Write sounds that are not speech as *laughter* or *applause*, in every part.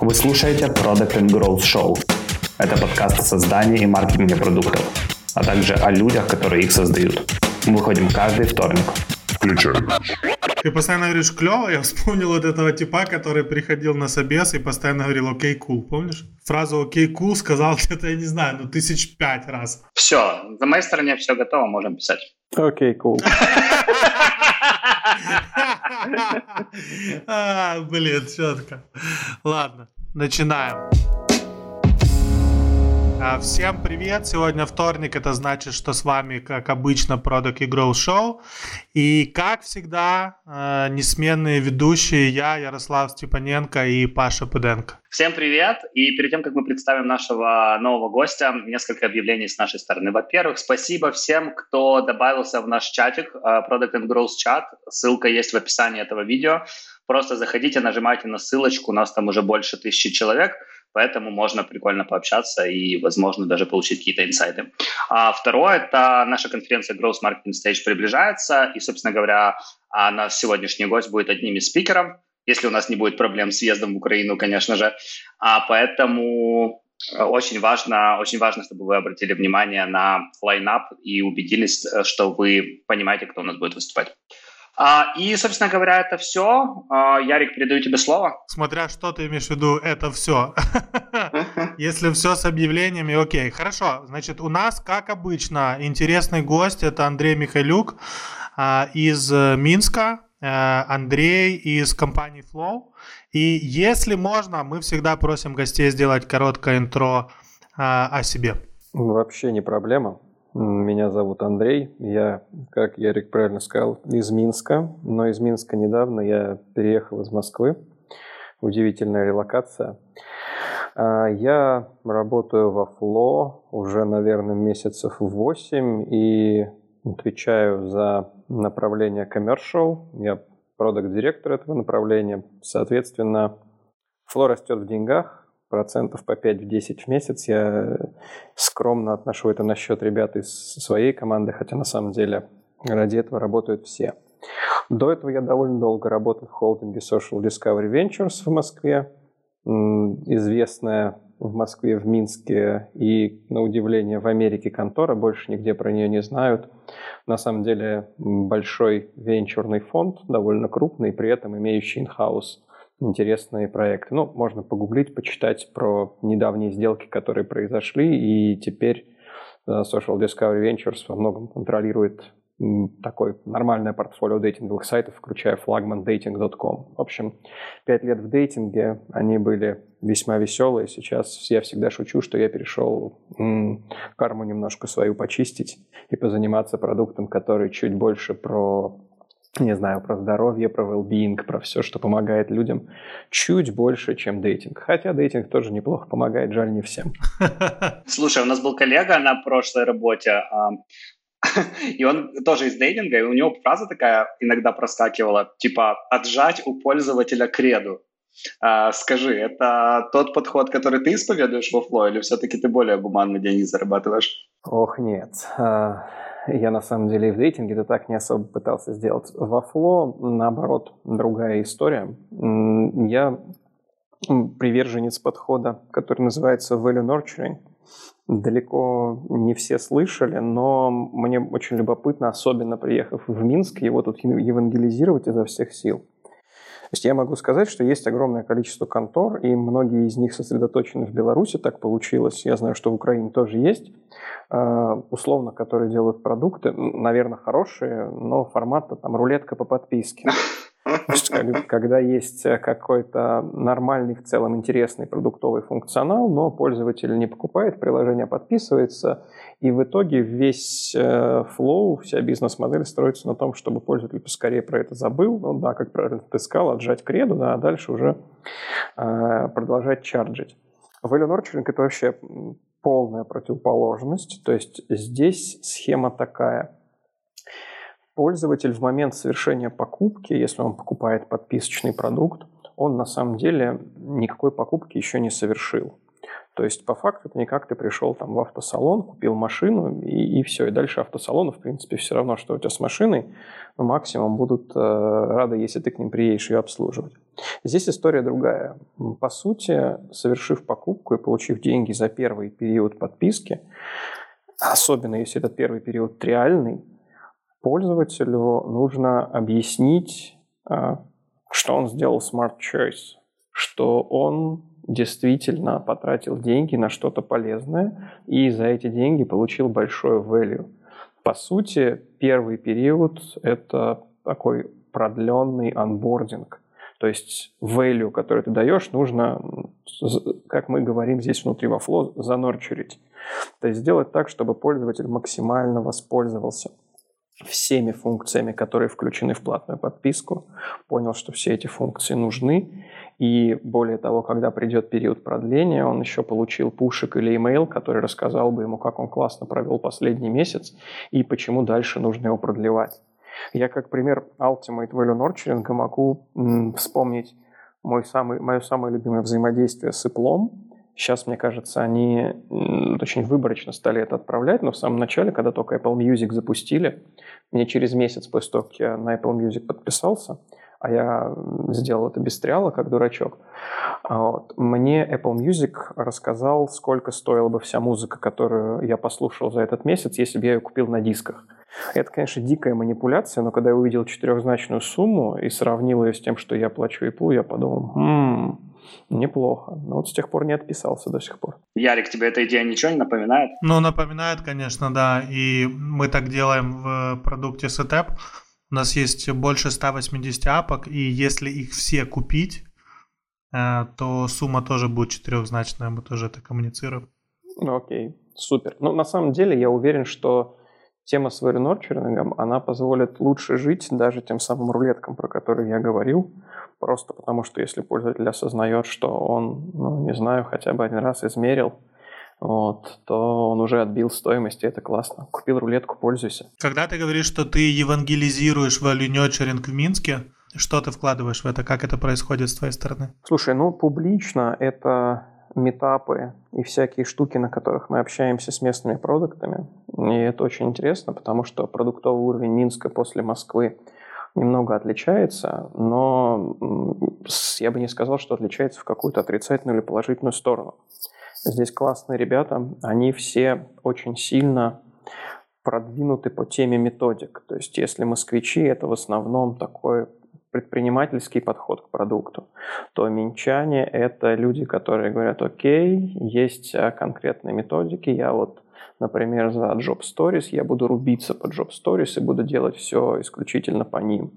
Вы слушаете Product and Growth Show. Это подкаст о создании и маркетинге продуктов, а также о людях, которые их создают. Мы выходим каждый вторник. Включай. Ты постоянно говоришь клево, я вспомнил вот этого типа, который приходил на собес и постоянно говорил окей, кул, помнишь? Фразу окей, кул сказал *laughs* где-то, я не знаю, ну тысяч пять раз. Все, на моей стороне все готово, можем писать. Окей, кул. *laughs* *laughs* Блин, четко. Ладно, начинаем. А, Всем привет! Сегодня вторник, это значит, что с вами, как обычно, Product и Grow Show. И, как всегда, э, несменные ведущие я, Ярослав Степаненко и Паша Пыденко. Всем привет! И перед тем, как мы представим нашего нового гостя, несколько объявлений с нашей стороны. Во-первых, спасибо всем, кто добавился в наш чатик, э, Product and Growth чат. Ссылка есть в описании этого видео. Просто заходите, нажимайте на ссылочку, у нас там уже больше тысячи человек, поэтому можно прикольно пообщаться и, возможно, даже получить какие-то инсайты. А второе, это наша конференция Growth Marketing Stage приближается, и, собственно говоря, а наш сегодняшний гость будет одним из спикеров, если у нас не будет проблем с въездом в Украину, конечно же. А поэтому э, очень важно, очень важно, чтобы вы обратили внимание на лайнап и убедились, э, что вы понимаете, кто у нас будет выступать. А, и, собственно говоря, это все. А, Ярик, передаю тебе слово. Смотря что ты имеешь в виду, это все. *laughs* Если все с объявлениями, окей. Хорошо, значит, у нас, как обычно, интересный гость, это Андрей Михайлюк а, из э, Минска, э, Андрей из компании Flow. И если можно, мы всегда просим гостей сделать короткое интро о себе. Вообще не проблема. Меня зовут Андрей. Я, как Ярик правильно сказал, из Минска. Но из Минска недавно я переехал из Москвы. Удивительная релокация. А, Я работаю во Фло уже, наверное, месяцев 8 и отвечаю за направление commercial. Я продукт-директор этого направления. Соответственно, Фло растет в деньгах, процентов по 5 в 10 в месяц. Я скромно отношу это на счет ребят из своей команды, хотя на самом деле ради этого работают все. До этого я довольно долго работал в холдинге Social Discovery Ventures в Москве, известная в Москве, в Минске и, на удивление, в Америке контора, больше нигде про нее не знают. На самом деле большой венчурный фонд, довольно крупный, при этом имеющий in-house интересные проекты. Ну, можно погуглить, почитать про недавние сделки, которые произошли, и теперь э, Social Discovery Ventures во многом контролирует такое нормальное портфолио дейтинговых сайтов, включая флагман dating.com. В общем, пять лет в дейтинге, они были весьма веселые. Сейчас я всегда шучу, что я перешел м, карму немножко свою почистить и позаниматься продуктом, который чуть больше про не знаю, про здоровье, про well-being, про все, что помогает людям, чуть больше, чем дейтинг. Хотя дейтинг тоже неплохо помогает, жаль не всем. *laughs* Слушай, у нас был коллега на прошлой работе, а, *laughs* и он тоже из дейтинга, и у него фраза такая иногда проскакивала, типа «отжать у пользователя креду». А, скажи, это тот подход, который ты исповедуешь во Фло, или все-таки ты более гуманно деньги зарабатываешь? Ох, нет. Я на самом деле и в дейтинге-то так не особо пытался сделать. Во фло, наоборот, другая история. Я приверженец подхода, который называется value nurturing. Далеко не все слышали, но мне очень любопытно, особенно приехав в Минск, его тут евангелизировать изо всех сил. То есть я могу сказать, что есть огромное количество контор, и многие из них сосредоточены в Беларуси, так получилось. Я знаю, что в Украине тоже есть, э, условно, которые делают продукты, наверное, хорошие, но формата там рулетка по подписке. Когда есть э, какой-то нормальный, в целом интересный продуктовый функционал, но пользователь не покупает приложение, а подписывается, и в итоге весь э, флоу, вся бизнес-модель строится на том, чтобы пользователь поскорее про это забыл, ну да, как правильно ты сказал, отжать креду, да, а дальше уже э, продолжать чарджить. Value nurturing – это вообще полная противоположность, то есть здесь схема такая – пользователь в момент совершения покупки, если он покупает подписочный продукт, он на самом деле никакой покупки еще не совершил. То есть, по факту, это не как ты пришел там в автосалон, купил машину, и, и все. И дальше автосалону, в принципе, все равно, что у тебя с машиной, но максимум будут э, рады, если ты к ним приедешь ее обслуживать. Здесь история другая. По сути, совершив покупку и получив деньги за первый период подписки, особенно если этот первый период реальный, пользователю нужно объяснить, а, что он сделал smart choice, что он действительно потратил деньги на что-то полезное и за эти деньги получил большое value. По сути, первый период – это такой продленный анбординг. То есть value, который ты даешь, нужно, как мы говорим здесь внутри во Flow, занорчерить. То есть сделать так, чтобы пользователь максимально воспользовался всеми функциями, которые включены в платную подписку, понял, что все эти функции нужны, и более того, когда придет период продления, он еще получил пушек или имейл, который рассказал бы ему, как он классно провел последний месяц и почему дальше нужно его продлевать. Я как пример Ultimate Value Nurturing могу м, вспомнить мой самый, мое самое любимое взаимодействие с Apple. Сейчас, мне кажется, они очень выборочно стали это отправлять, но в самом начале, когда только Apple Music запустили, мне через месяц после того, как я на Apple Music подписался, а я сделал это без триала, как дурачок. А вот. Мне Apple Music рассказал, сколько стоила бы вся музыка, которую я послушал за этот месяц, если бы я ее купил на дисках. Это, конечно, дикая манипуляция, но когда я увидел четырехзначную сумму и сравнил ее с тем, что я плачу Apple, я подумал, хм, неплохо. Но вот с тех пор не отписался до сих пор. Ярик, тебе эта идея ничего не напоминает? Ну, напоминает, конечно, да. И мы так делаем в продукте Setup. У нас есть больше 180 апок, и если их все купить, э, то сумма тоже будет четырехзначная, мы тоже это коммуницируем. Ну, окей, супер. Ну, на самом деле, я уверен, что тема с nurturing, она позволит лучше жить даже тем самым рулеткам, про которые я говорил, просто потому что если пользователь осознает, что он, ну, не знаю, хотя бы один раз измерил, вот, то он уже отбил стоимость, и это классно. Купил рулетку, пользуйся. Когда ты говоришь, что ты евангелизируешь value nurturing в Минске, что ты вкладываешь в это? Как это происходит с твоей стороны? Слушай, ну, публично это метапы и всякие штуки, на которых мы общаемся с местными продуктами. И это очень интересно, потому что продуктовый уровень Минска после Москвы немного отличается, но я бы не сказал, что отличается в какую-то отрицательную или положительную сторону. Здесь классные ребята, они все очень сильно продвинуты по теме методик. То есть если москвичи, это в основном такой предпринимательский подход к продукту, то минчане – это люди, которые говорят, окей, есть а, конкретные методики, я вот например, за Job Stories, я буду рубиться по Job Stories и буду делать все исключительно по ним.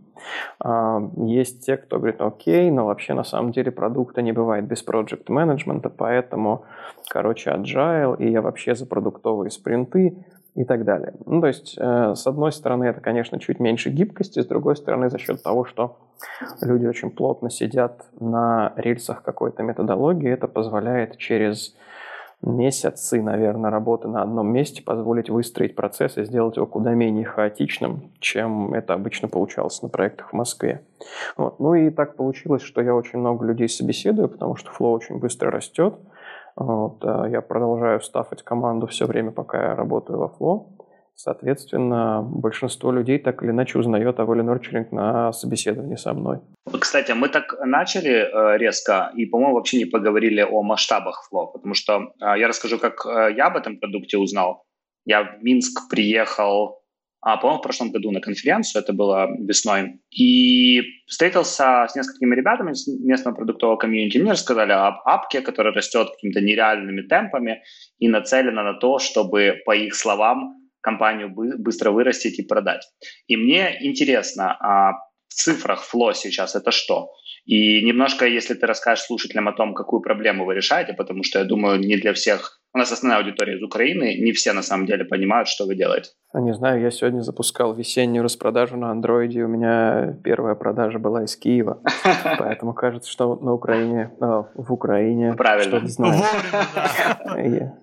А, есть те, кто говорит, окей, но вообще на самом деле продукта не бывает без project менеджмента, поэтому, короче, agile, и я вообще за продуктовые спринты, и так далее. Ну, то есть, э, с одной стороны, это, конечно, чуть меньше гибкости, с другой стороны, за счет того, что люди очень плотно сидят на рельсах какой-то методологии, это позволяет через месяцы, наверное, работы на одном месте позволить выстроить процесс и сделать его куда менее хаотичным, чем это обычно получалось на проектах в Москве. Вот. Ну и так получилось, что я очень много людей собеседую, потому что Flow очень быстро растет, вот, э, я продолжаю стафать команду все время, пока я работаю во Flow. Соответственно, большинство людей так или иначе узнает о Value Nurturing на собеседовании со мной. Кстати, мы так начали э, резко и, по-моему, вообще не поговорили о масштабах Flow, потому что э, я расскажу, как я об этом продукте узнал. Я в Минск приехал а, по-моему, в прошлом году на конференцию, это было весной, и встретился с несколькими ребятами из местного продуктового комьюнити. Мне рассказали об апке, которая растет какими-то нереальными темпами и нацелена на то, чтобы, по их словам, компанию быстро вырастить и продать. И мне интересно, а в цифрах фло сейчас это что? И немножко, если ты расскажешь слушателям о том, какую проблему вы решаете, потому что я думаю, не для всех у нас основная аудитория из Украины, не все на самом деле понимают, что вы делаете. Не знаю, я сегодня запускал весеннюю распродажу на андроиде, у меня первая продажа была из Киева, *laughs* поэтому кажется, что на Украине, а, в Украине Правильно. Вовремя,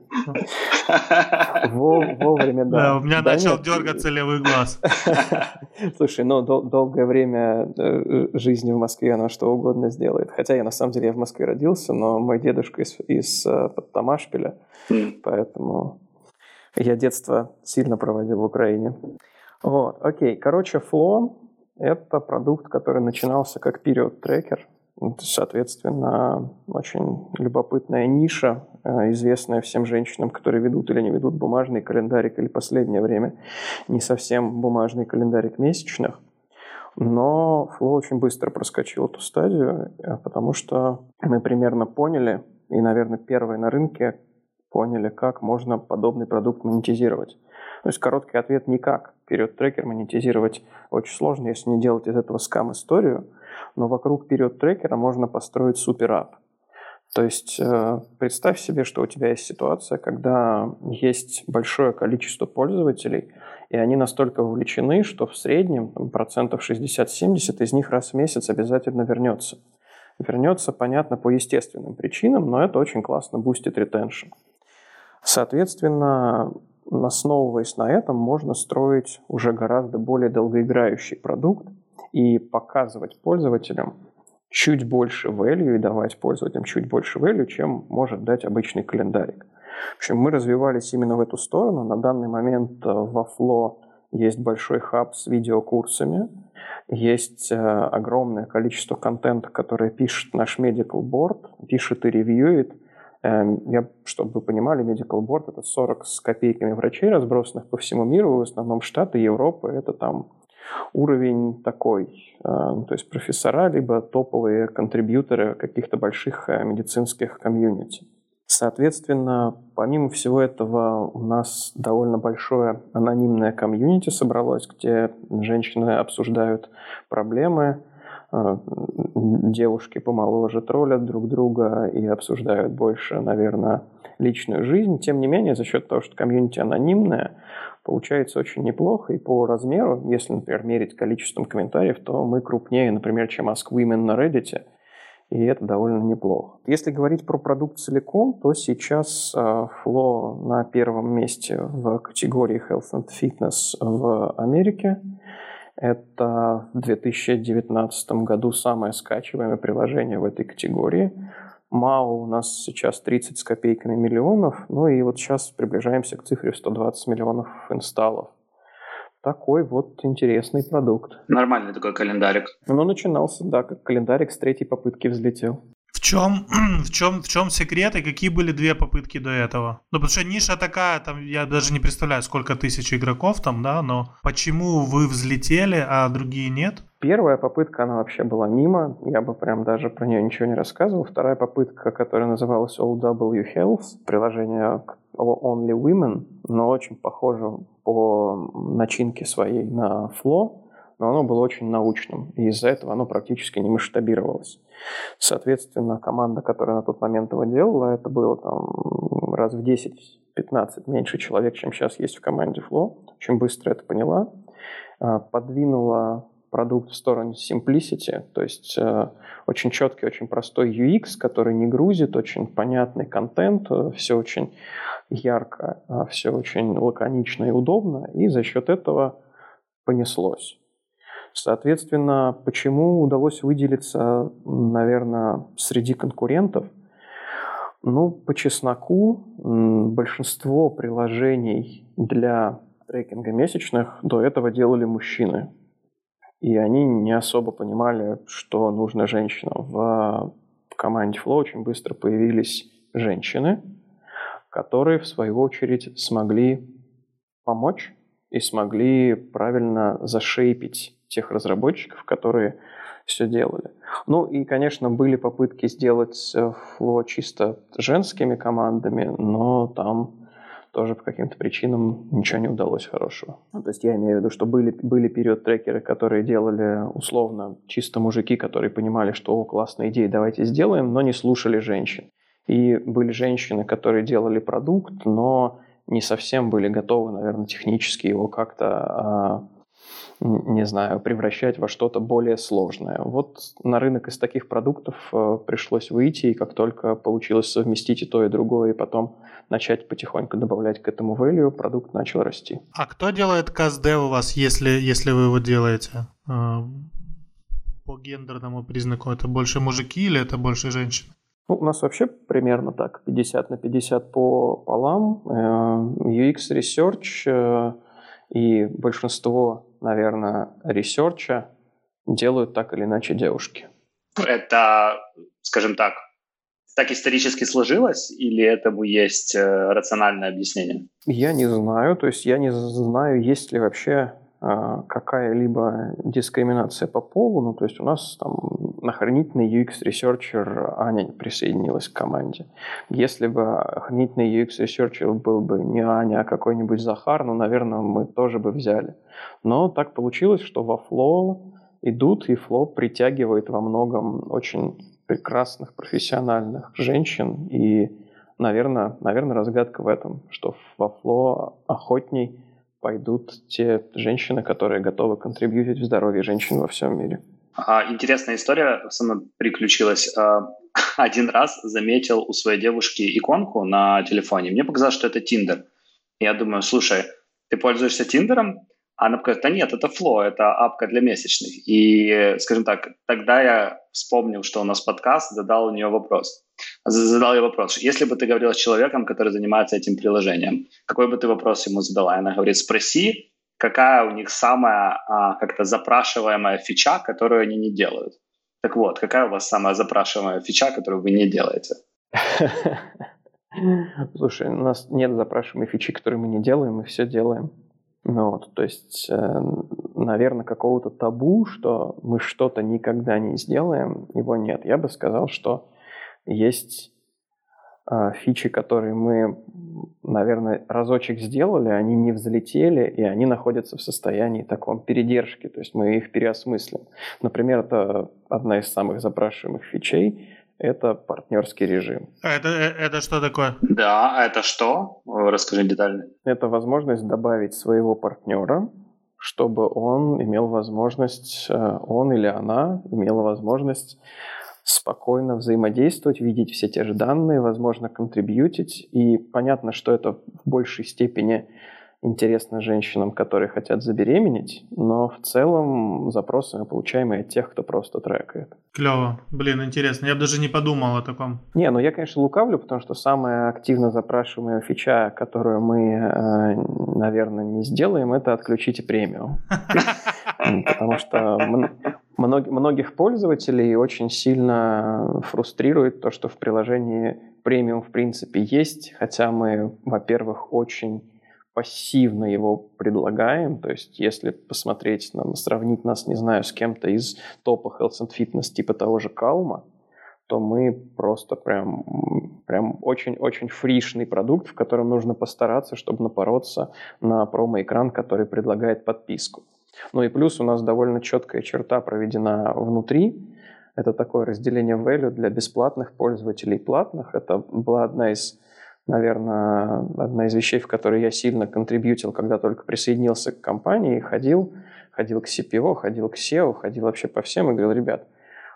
Вовремя, да. Да, у меня начал дергаться левый глаз. *laughs* Слушай, ну долгое время э, жизни в Москве она что угодно сделает. Хотя я на самом деле я в Москве родился, но мой дедушка из, из э, Тамашпиля, Поэтому я детство сильно проводил в Украине. Вот, окей. Короче, Flow – это продукт, который начинался как период трекер. Соответственно, очень любопытная ниша, э, известная всем женщинам, которые ведут или не ведут бумажный календарик, или последнее время не совсем бумажный календарик месячных. Но Flow очень быстро проскочил эту стадию, э, потому что мы примерно поняли, и, наверное, первые на рынке поняли, как можно подобный продукт монетизировать. То есть короткий ответ – никак. Период трекер монетизировать очень сложно, если не делать из этого скам-историю, но вокруг период трекера можно построить суперап. То есть э, представь себе, что у тебя есть ситуация, когда есть большое количество пользователей, и они настолько вовлечены, что в среднем там, процентов 60-70 из них раз в месяц обязательно вернется. Вернется, понятно, по естественным причинам, но это очень классно boost ит retention. Соответственно, основываясь на этом, можно строить уже гораздо более долгоиграющий продукт и показывать пользователям чуть больше value и давать пользователям чуть больше value, чем может дать обычный календарик. В общем, мы развивались именно в эту сторону. На данный момент э, во Flo есть большой хаб с видеокурсами, есть э, огромное количество контента, которое пишет наш Medical Board, пишет и ревьюет. Эм, я, чтобы вы понимали, Medical Board — это 40 с копейками врачей, разбросанных по всему миру, в основном Штаты, Европы. Это там уровень такой, э, то есть профессора, либо топовые контрибьюторы каких-то больших э, медицинских комьюнити. Соответственно, помимо всего этого, у нас довольно большое анонимное комьюнити собралось, где женщины обсуждают проблемы, э, девушки помоложе троллят друг друга и обсуждают больше, наверное, личную жизнь. Тем не менее, за счет того, что комьюнити анонимное, получается очень неплохо. И по размеру, если, например, мерить количеством комментариев, то мы крупнее, например, чем Ask Women на Reddit – и это довольно неплохо. Если говорить про продукт целиком, то сейчас а, Flow на первом месте в категории Health and Fitness в Америке. Это в 2019 году самое скачиваемое приложение в этой категории. МАУ у нас сейчас 30 с копейками миллионов, ну и вот сейчас приближаемся к цифре 120 миллионов инсталлов такой вот интересный продукт. Нормальный такой календарик. Ну, начинался, да, как календарик с третьей попытки взлетел. Чем, *clears throat* в чем, в чем секрет и какие были две попытки до этого? Ну, потому что ниша такая, там, я даже не представляю, сколько тысяч игроков там, да, но почему вы взлетели, а другие нет? Первая попытка, она вообще была мимо, я бы прям даже про нее ничего не рассказывал. Вторая попытка, которая называлась OW Health, приложение Only Women, но очень похоже по начинке своей на Flow, но оно было очень научным, и из-за этого оно практически не масштабировалось. Соответственно, команда, которая на тот момент его делала, это было там раз в 10-15 меньше человек, чем сейчас есть в команде Flow. Очень быстро это поняла, а, подвинула продукт в сторону simplicity, то есть э, очень четкий, очень простой UX, который не грузит, очень понятный контент, э, все очень ярко, э, все очень лаконично и удобно, и за счет этого понеслось. Соответственно, почему удалось выделиться, наверное, среди конкурентов? Ну, по чесноку, большинство приложений для трекинга месячных до этого делали мужчины. И они не особо понимали, что нужно женщинам. В команде Flow очень быстро появились женщины, которые, в свою очередь, смогли помочь и смогли правильно зашейпить тех разработчиков, которые все делали. Ну и, конечно, были попытки сделать Flow чисто женскими командами, но там тоже по каким-то причинам ничего не удалось хорошего. Ну, то есть я имею в виду, что были, были период трекеры, которые делали условно чисто мужики, которые понимали, что о, классная идея, давайте сделаем, но не слушали женщин. И были женщины, которые делали продукт, но не совсем были готовы, наверное, технически его как-то а, не знаю, превращать во что-то более сложное. Вот на рынок из таких продуктов э, пришлось выйти, и как только получилось совместить и то, и другое, и потом начать потихоньку добавлять к этому value, продукт начал расти. А кто делает CustDev у вас, если, если вы его делаете? Э, по гендерному признаку это больше мужики или это больше женщины? Ну, у нас вообще примерно так, 50 на 50 пополам. Э, UX Research и большинство наверное, research а делают так или иначе девушки. Это, скажем так, так исторически сложилось или этому есть э, рациональное объяснение? Я не знаю. То есть я не знаю, есть ли вообще какая-либо дискриминация по полу. Ну, то есть у нас там охренительный UX-researcher Аня присоединилась к команде. Если бы охренительный UX-researcher был бы не Аня, а какой-нибудь Захар, ну, наверное, мы тоже бы взяли. Но так получилось, что во Flo идут, и Flow притягивает во многом очень прекрасных профессиональных женщин. И, наверное, наверное, разгадка в этом, что во Flow охотней пойдут те женщины, которые готовы контрибьютить в здоровье женщин во всем мире. А, интересная история со мной приключилась. А, *laughs* один раз заметил у своей девушки иконку на телефоне. Мне показалось, что это Тиндер. Я думаю, слушай, ты пользуешься Тиндером? Она говорит, да нет, это Flow, это апка для месячных. И, скажем так, тогда я вспомнил, что у нас подкаст, задал у нее вопрос. Задал ей вопрос, если бы ты говорила с человеком, который занимается этим приложением, какой бы ты вопрос ему задала? И она говорит, спроси, какая у них самая а, как-то запрашиваемая фича, которую они не делают. Так вот, какая у вас самая запрашиваемая фича, которую вы не делаете? *laughs* Слушай, у нас нет запрашиваемой фичи, которую мы не делаем, мы все делаем. Ну, вот, то есть, э, наверное, какого-то табу, что мы что-то никогда не сделаем, его нет. Я бы сказал, что есть э, фичи, которые мы, наверное, разочек сделали, они не взлетели, и они находятся в состоянии таком передержки, то есть мы их переосмыслим. Например, это одна из самых запрашиваемых фичей – это партнерский режим. А это, э, это что такое? Да, а это что? Расскажи детально. Это возможность добавить своего партнера, чтобы он имел возможность, э, он или она имела возможность спокойно взаимодействовать, видеть все те же данные, возможно, контрибьютить. И понятно, что это в большей степени интересно женщинам, которые хотят забеременеть, но в целом запросы мы получаем и от тех, кто просто трекает. Клево. Блин, интересно. Я бы даже не подумал о таком. Не, ну я, конечно, лукавлю, потому что самая активно запрашиваемая фича, которую мы, э, наверное, не сделаем, это отключите премиум. *laughs* Потому что многих пользователей очень сильно фрустрирует то, что в приложении премиум в принципе есть, хотя мы, во-первых, очень пассивно его предлагаем. То есть, если посмотреть, нам, сравнить нас, не знаю, с кем-то из топа Health and Fitness, типа того же Калма, то мы просто прям, прям очень-очень фришный продукт, в котором нужно постараться, чтобы напороться на промо-экран, который предлагает подписку. Ну и плюс у нас довольно четкая черта проведена внутри. Это такое разделение value для бесплатных пользователей и платных. Это была одна из наверное, одна из вещей, в которые я сильно контрибьютил, когда только присоединился к компании, ходил, ходил к CPO, ходил к SEO, ходил вообще по всем и говорил, ребят,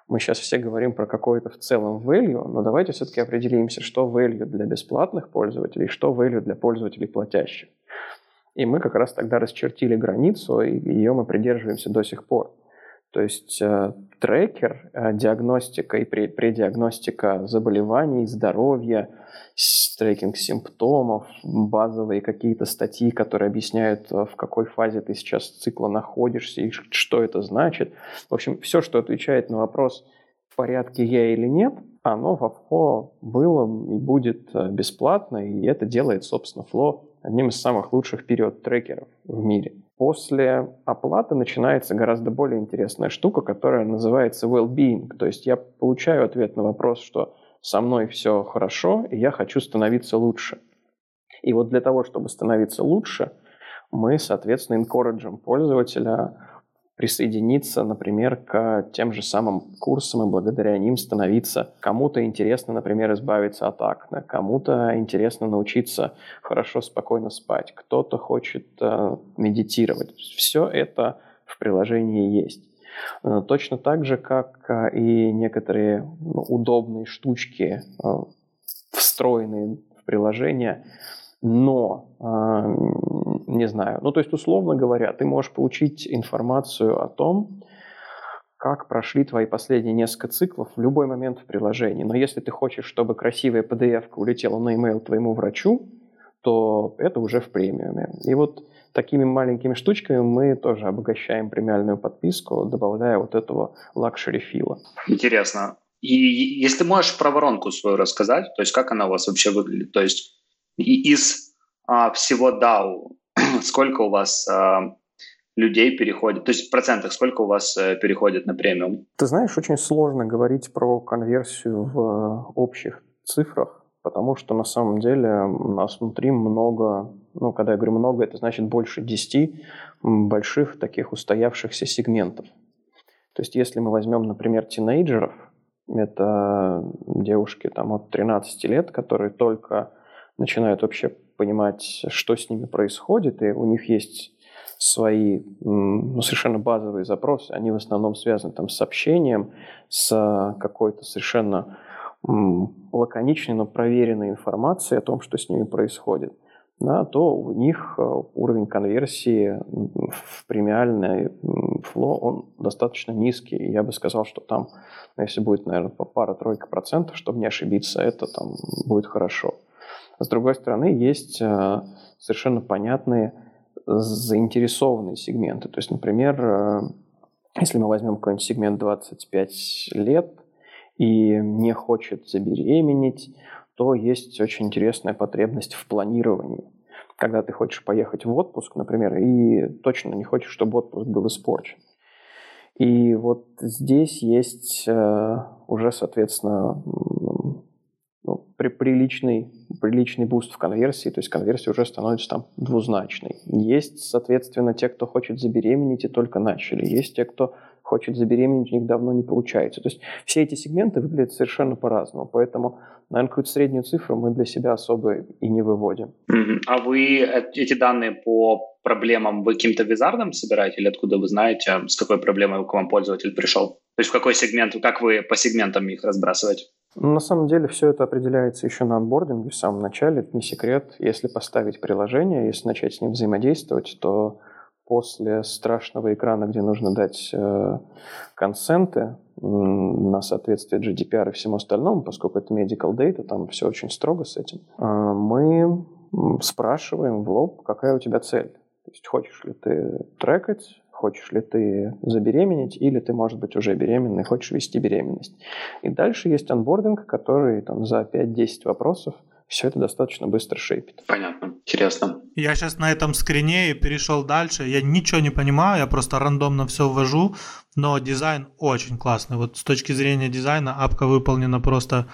мы сейчас все говорим про какое-то в целом value, но давайте все-таки определимся, что value для бесплатных пользователей, что value для пользователей платящих. И мы как раз тогда расчертили границу, и ее мы придерживаемся до сих пор. То есть э, трекер, э, диагностика и предиагностика заболеваний, здоровья, трекинг симптомов, базовые какие-то статьи, которые объясняют, э, в какой фазе ты сейчас цикла находишься и что это значит. В общем, все, что отвечает на вопрос, в порядке я или нет, оно в Flow было и будет бесплатно, и это делает, собственно, Flow одним из самых лучших период-трекеров в мире. После оплаты начинается гораздо более интересная штука, которая называется well-being. То есть я получаю ответ на вопрос, что со мной все хорошо, и я хочу становиться лучше. И вот для того, чтобы становиться лучше, мы, соответственно, инкораджим пользователя присоединиться, например, к тем же самым курсам и благодаря ним становиться. Кому-то интересно, например, избавиться от акне, кому-то интересно научиться хорошо, спокойно спать, кто-то хочет э, медитировать. Все это в приложении есть. Э, точно так же, как э, и некоторые ну, удобные штучки, э, встроенные в приложение, но, не знаю, ну то есть условно говоря, ты можешь получить информацию о том, как прошли твои последние несколько циклов в любой момент в приложении. Но если ты хочешь, чтобы красивая PDF улетела на email твоему врачу, то это уже в премиуме. И вот такими маленькими штучками мы тоже обогащаем премиальную подписку, добавляя вот этого luxury feel а. Интересно. И если можешь про воронку свою рассказать, то есть как она у вас вообще выглядит, то есть из а, всего DAO *clears throat* сколько у вас а, людей переходит, то есть в процентах сколько у вас э, переходит на премиум? Ты знаешь, очень сложно говорить про конверсию в общих цифрах, потому что на самом деле у нас внутри много, ну, когда я говорю много, это значит больше 10 больших таких устоявшихся сегментов. То есть если мы возьмем, например, тинейджеров, это девушки там от 13 лет, которые только начинают вообще понимать, что с ними происходит, и у них есть свои ну, совершенно базовые запросы, они в основном связаны там, с общением, с какой-то совершенно лаконичной, но проверенной информацией о том, что с ними происходит, да, то у них э, уровень конверсии в премиальное фло, он достаточно низкий. Я бы сказал, что там, если будет, наверное, пара-тройка процентов, чтобы не ошибиться, это там будет хорошо. С другой стороны, есть э, совершенно понятные заинтересованные сегменты. То есть, например, э, если мы возьмем какой-нибудь сегмент 25 лет и не хочет забеременеть, то есть очень интересная потребность в планировании. Когда ты хочешь поехать в отпуск, например, и точно не хочешь, чтобы отпуск был испорчен. И вот здесь есть э, уже, соответственно, ну, при, приличный приличный boost в конверсии, то есть конверсия уже становится там двузначной. Есть, соответственно, те, кто хочет забеременеть и только начали. Есть те, кто хочет забеременеть, у них давно не получается. То есть все эти сегменты выглядят совершенно по-разному. Поэтому, наверное, какую-то среднюю цифру мы для себя особо и не выводим. А вы э, эти данные по проблемам вы каким-то визардом собираете или откуда вы знаете, с какой проблемой к вам пользователь пришел? То есть в какой сегмент, как вы по сегментам их разбрасываете? На самом деле все это определяется еще на анбординге в самом начале, это не секрет. Если поставить приложение, если начать с ним взаимодействовать, то после страшного экрана, где нужно дать э, консенты на соответствие GDPR и всему остальному, поскольку это medical data, там все очень строго с этим, э, мы спрашиваем в лоб, какая у тебя цель. То есть хочешь ли ты трекать хочешь ли ты забеременеть, или ты, может быть, уже беременный, хочешь вести беременность. И дальше есть анбординг, который там за 5-10 вопросов все это достаточно быстро шейпит. Понятно, интересно. Я сейчас на этом скрине и перешел дальше. Я ничего не понимаю, я просто рандомно все ввожу, но дизайн очень классный. Вот с точки зрения дизайна апка выполнена просто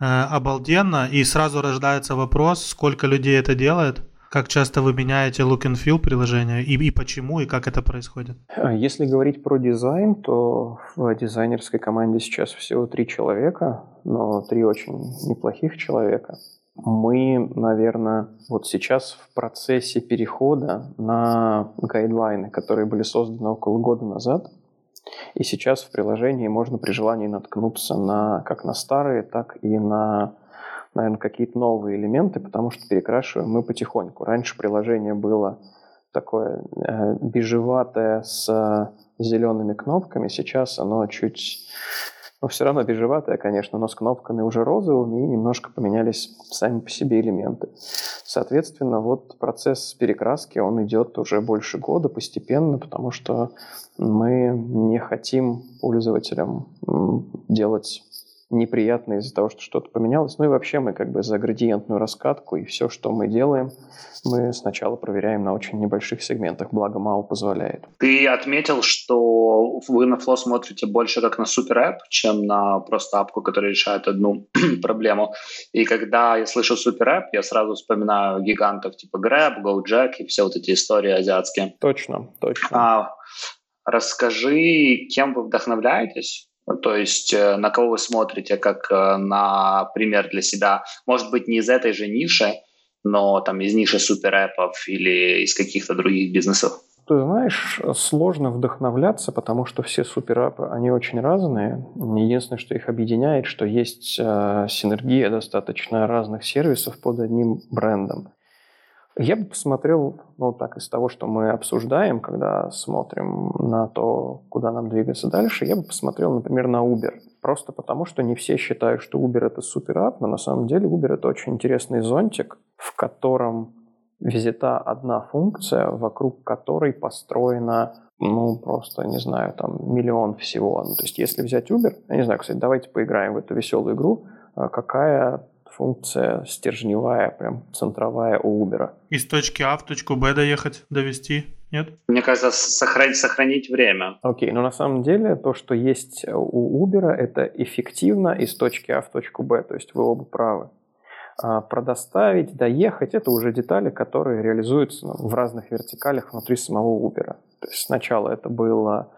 э, обалденно, и сразу рождается вопрос, сколько людей это делает. Как часто вы меняете look and feel приложения и, и почему, и как это происходит? А если говорить про дизайн, то в дизайнерской команде сейчас всего три человека, но три очень неплохих человека. Мы, наверное, вот сейчас в процессе перехода на гайдлайны, которые были созданы около года назад. И сейчас в приложении можно при желании наткнуться на, как на старые, так и на наверное, какие-то новые элементы, потому что перекрашиваем мы потихоньку. Раньше приложение было такое э, бежеватое с зелеными кнопками, сейчас оно чуть ну, все равно бежеватое, конечно, но с кнопками уже розовыми, и немножко поменялись сами по себе элементы. Соответственно, вот процесс перекраски, он идет уже больше года постепенно, потому что мы не хотим пользователям делать неприятно из-за того, что что-то поменялось. Ну и вообще мы как бы за градиентную раскатку, и все, что мы делаем, мы сначала проверяем на очень небольших сегментах, благо МАУ позволяет. Ты отметил, что вы на Flow смотрите больше как на супер app, чем на просто апку, которая решает одну *clears throat* проблему. И когда я слышу супер app, я сразу вспоминаю гигантов типа Grab, GoJack и все вот эти истории азиатские. Точно, точно. А, расскажи, кем вы вдохновляетесь? То есть э, на кого вы смотрите как э, на пример для себя? Может быть, не из этой же ниши, но там из ниши суперэпов или из каких-то других бизнесов? Ты знаешь, сложно вдохновляться, потому что все суперапы, они очень разные. Единственное, что их объединяет, что есть э, синергия достаточно разных сервисов под одним брендом. Я бы посмотрел, ну так, из того, что мы обсуждаем, когда смотрим на то, куда нам двигаться дальше, я бы посмотрел, например, на Uber. Просто потому, что не все считают, что Uber это супер ап, но на самом деле Uber это очень интересный зонтик, в котором взята одна функция, вокруг которой построена ну, просто, не знаю, там, миллион всего. Ну, то есть, если взять Uber, я не знаю, кстати, давайте поиграем в эту веселую игру, а какая функция стержневая, прям центровая у Uber. Из точки А в точку Б доехать, довести, нет? Мне кажется, сохранить, сохранить время. Окей, но на самом деле то, что есть у Uber, это эффективно из точки А в точку Б, то есть вы оба правы. А продоставить, доехать – это уже детали, которые реализуются ну, в разных вертикалях внутри самого Uber. То есть сначала это было,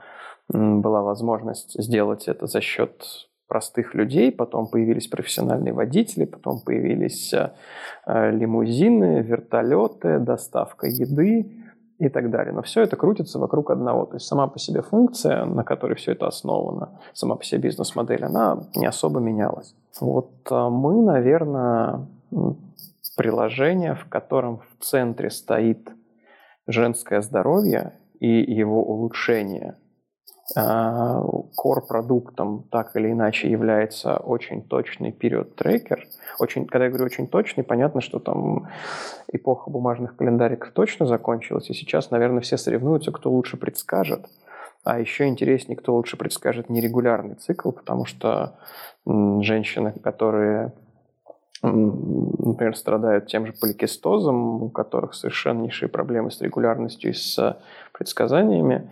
была возможность сделать это за счет простых людей, потом появились профессиональные водители, потом появились э, э, лимузины, вертолеты, доставка еды и так далее. Но все это крутится вокруг одного. То есть сама по себе функция, на которой все это основано, сама по себе бизнес-модель, она не особо менялась. Вот э, мы, наверное, приложение, в котором в центре стоит женское здоровье и его улучшение – core-продуктом а, так или иначе является очень точный период-трекер. Очень, когда я говорю очень точный, понятно, что там эпоха бумажных календариков точно закончилась, и сейчас, наверное, все соревнуются, кто лучше предскажет. А еще интереснее, кто лучше предскажет нерегулярный цикл, потому что женщины, которые например, страдают тем же поликистозом, у которых совершеннейшие проблемы с регулярностью и с предсказаниями,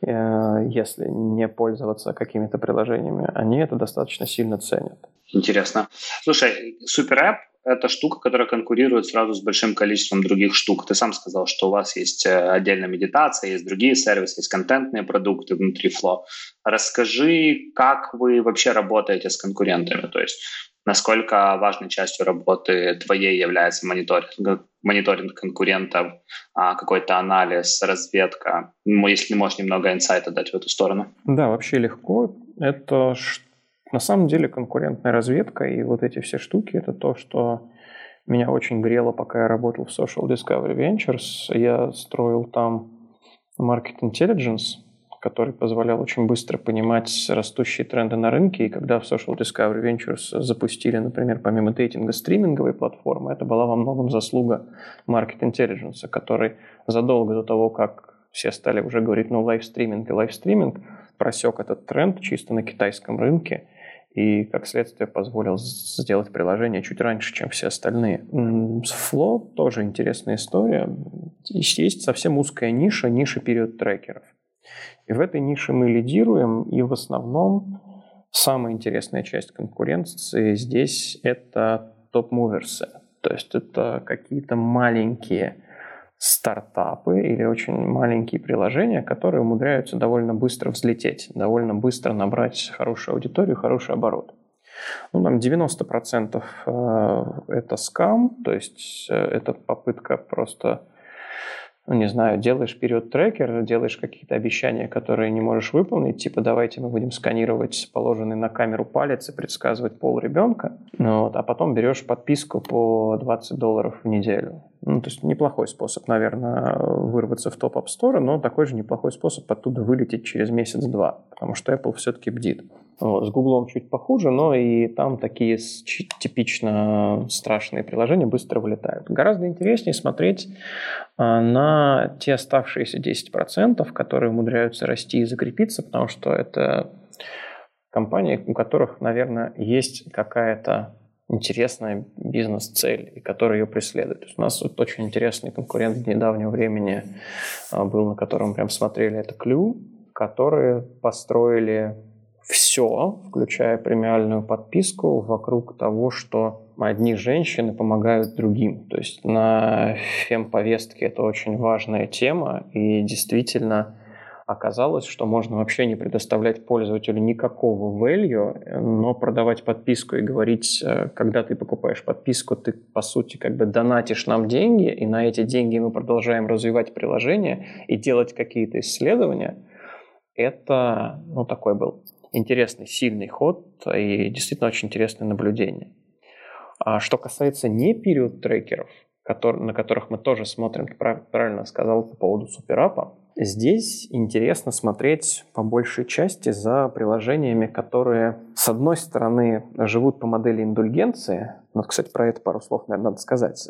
э, если не пользоваться какими-то приложениями, они это достаточно сильно ценят. Интересно. Слушай, SuperApp – это штука, которая конкурирует сразу с большим количеством других штук. Ты сам сказал, что у вас есть э, отдельная медитация, есть другие сервисы, есть контентные продукты внутри Flow. Расскажи, как вы вообще работаете с конкурентами? То есть насколько важной частью работы твоей является мониторинг, мониторинг конкурентов, а, какой-то анализ, разведка, ну, если можешь немного инсайта дать в эту сторону. Да, вообще легко. Это на самом деле конкурентная разведка и вот эти все штуки, это то, что меня очень грело, пока я работал в Social Discovery Ventures. Я строил там Market Intelligence, который позволял очень быстро понимать растущие тренды на рынке. И когда в Social Discovery Ventures запустили, например, помимо дейтинга, стриминговые платформы, это была во многом заслуга Market Intelligence, который задолго до того, как все стали уже говорить, ну, livestreaming и livestreaming, просек этот тренд чисто на китайском рынке и, как следствие, позволил сделать приложение чуть раньше, чем все остальные. С Flo тоже интересная история. Есть совсем узкая ниша, ниша period tracker ов. И в этой нише мы лидируем, и в основном самая интересная часть конкуренции здесь это top movers ы. То есть это какие-то маленькие стартапы или очень маленькие приложения, которые умудряются довольно быстро взлететь, довольно быстро набрать хорошую аудиторию, хороший оборот. Ну, там 90% э, это скам, то есть э, это попытка просто ну, не знаю, делаешь период трекер, делаешь какие-то обещания, которые не можешь выполнить, типа давайте мы будем сканировать положенный на камеру палец и предсказывать пол ребенка, ну, вот, а потом берешь подписку по 20 долларов в неделю. Ну, то есть неплохой способ, наверное, вырваться в топ App Store, но такой же неплохой способ оттуда вылететь через месяц-два, потому что Apple все-таки бдит. Вот, с Google чуть похуже, но и там такие типично страшные приложения быстро вылетают. Гораздо интереснее смотреть а, на те оставшиеся 10%, которые умудряются расти и закрепиться, потому что это компании, у которых, наверное, есть какая-то интересная бизнес-цель, и которая ее преследует. У нас вот очень интересный конкурент недавнего времени а, был, на котором прям смотрели, это Клю, которые построили все, включая премиальную подписку, вокруг того, что одни женщины помогают другим. То есть на фем-повестке это очень важная тема, и действительно оказалось, что можно вообще не предоставлять пользователю никакого value, но продавать подписку и говорить, э, когда ты покупаешь подписку, ты, по сути, как бы донатишь нам деньги, и на эти деньги мы продолжаем развивать приложение и делать какие-то исследования. Это, ну, такой был интересный, сильный ход и действительно очень интересное наблюдение. А что касается не период трекеров, который, на которых мы тоже смотрим, ты правильно сказал по поводу суперапа. Здесь интересно смотреть по большей части за приложениями, которые, с одной стороны, живут по модели индульгенции. Вот, кстати, про это пару слов, наверное, надо сказать.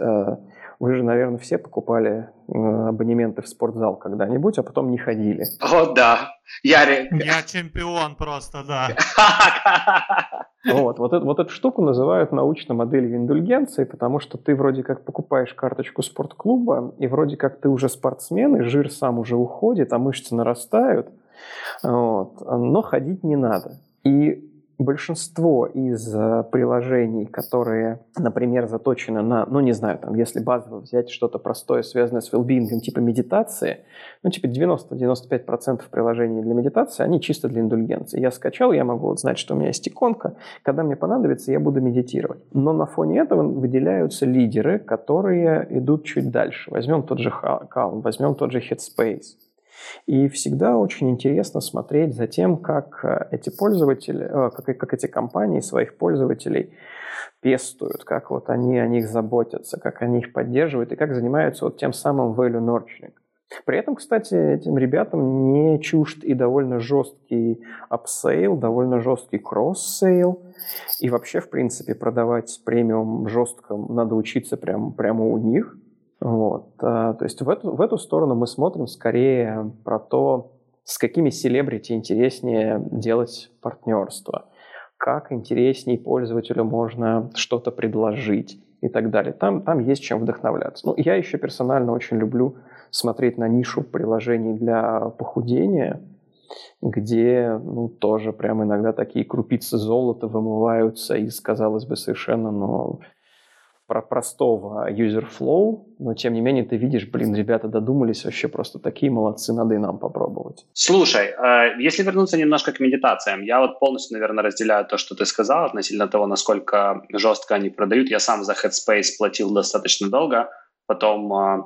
Вы же, наверное, все покупали э, абонементы в спортзал когда-нибудь, а потом не ходили. О, да. Я, Я чемпион просто, да. *laughs* Вот, вот, это, вот эту штуку называют научно моделью индульгенции, потому что ты вроде как покупаешь карточку спортклуба, и вроде как ты уже спортсмен, и жир сам уже уходит, а мышцы нарастают, вот, но ходить не надо. И большинство из э, приложений, которые, например, заточены на, ну, не знаю, там, если базово взять что-то простое, связанное с велбингом, типа медитации, ну, типа 90-95% приложений для медитации, они чисто для индульгенции. Я скачал, я могу вот знать, что у меня есть иконка, когда мне понадобится, я буду медитировать. Но на фоне этого выделяются лидеры, которые идут чуть дальше. Возьмем тот же Calm, возьмем тот же Headspace. И всегда очень интересно смотреть за тем, как э, эти пользователи, э, как, как эти компании своих пользователей пестуют, как вот они о них заботятся, как они их поддерживают и как занимаются вот тем самым value nurturing. При этом, кстати, этим ребятам не чужд и довольно жесткий upsell, довольно жесткий cross-sell. И вообще, в принципе, продавать премиум жестко надо учиться прямо, прямо у них – вот. А, то есть в эту, в эту сторону мы смотрим скорее про то, с какими celebrity интереснее делать партнерство, как интереснее пользователю можно что-то предложить и так далее. Там, там есть чем вдохновляться. Ну, я еще персонально очень люблю смотреть на нишу приложений для похудения, где ну, тоже прям иногда такие крупицы золота вымываются из, казалось бы, совершенно ну, про простого user flow, но тем не менее ты видишь, блин, ребята додумались вообще просто такие молодцы, надо и нам попробовать. Слушай, э, если вернуться немножко к медитациям, я вот полностью, наверное, разделяю то, что ты сказал относительно того, насколько жестко они продают. Я сам за Headspace платил достаточно долго, потом э,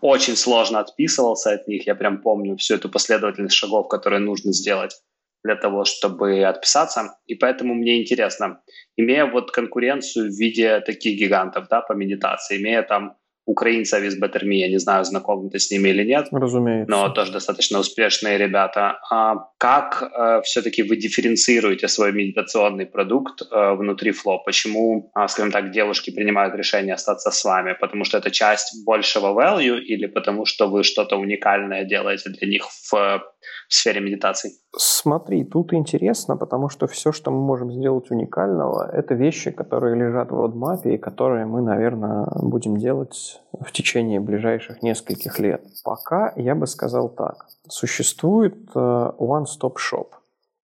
очень сложно отписывался от них. Я прям помню всю эту последовательность шагов, которые нужно сделать для того, чтобы отписаться. И поэтому мне интересно, имея вот конкуренцию в виде таких гигантов да, по медитации, имея там украинцев из Me, я не знаю, знаком ты с ними или нет. Разумеется. Но тоже достаточно успешные ребята. А как э, все-таки вы дифференцируете свой медитационный продукт э, внутри Flow? Почему, э, скажем так, девушки принимают решение остаться с вами? Потому что это часть большего value или потому что вы что-то уникальное делаете для них в в сфере медитации? Смотри, тут интересно, потому что все, что мы можем сделать уникального, это вещи, которые лежат в родмапе и которые мы, наверное, будем делать в течение ближайших нескольких лет. Пока я бы сказал так. Существует э, one-stop shop.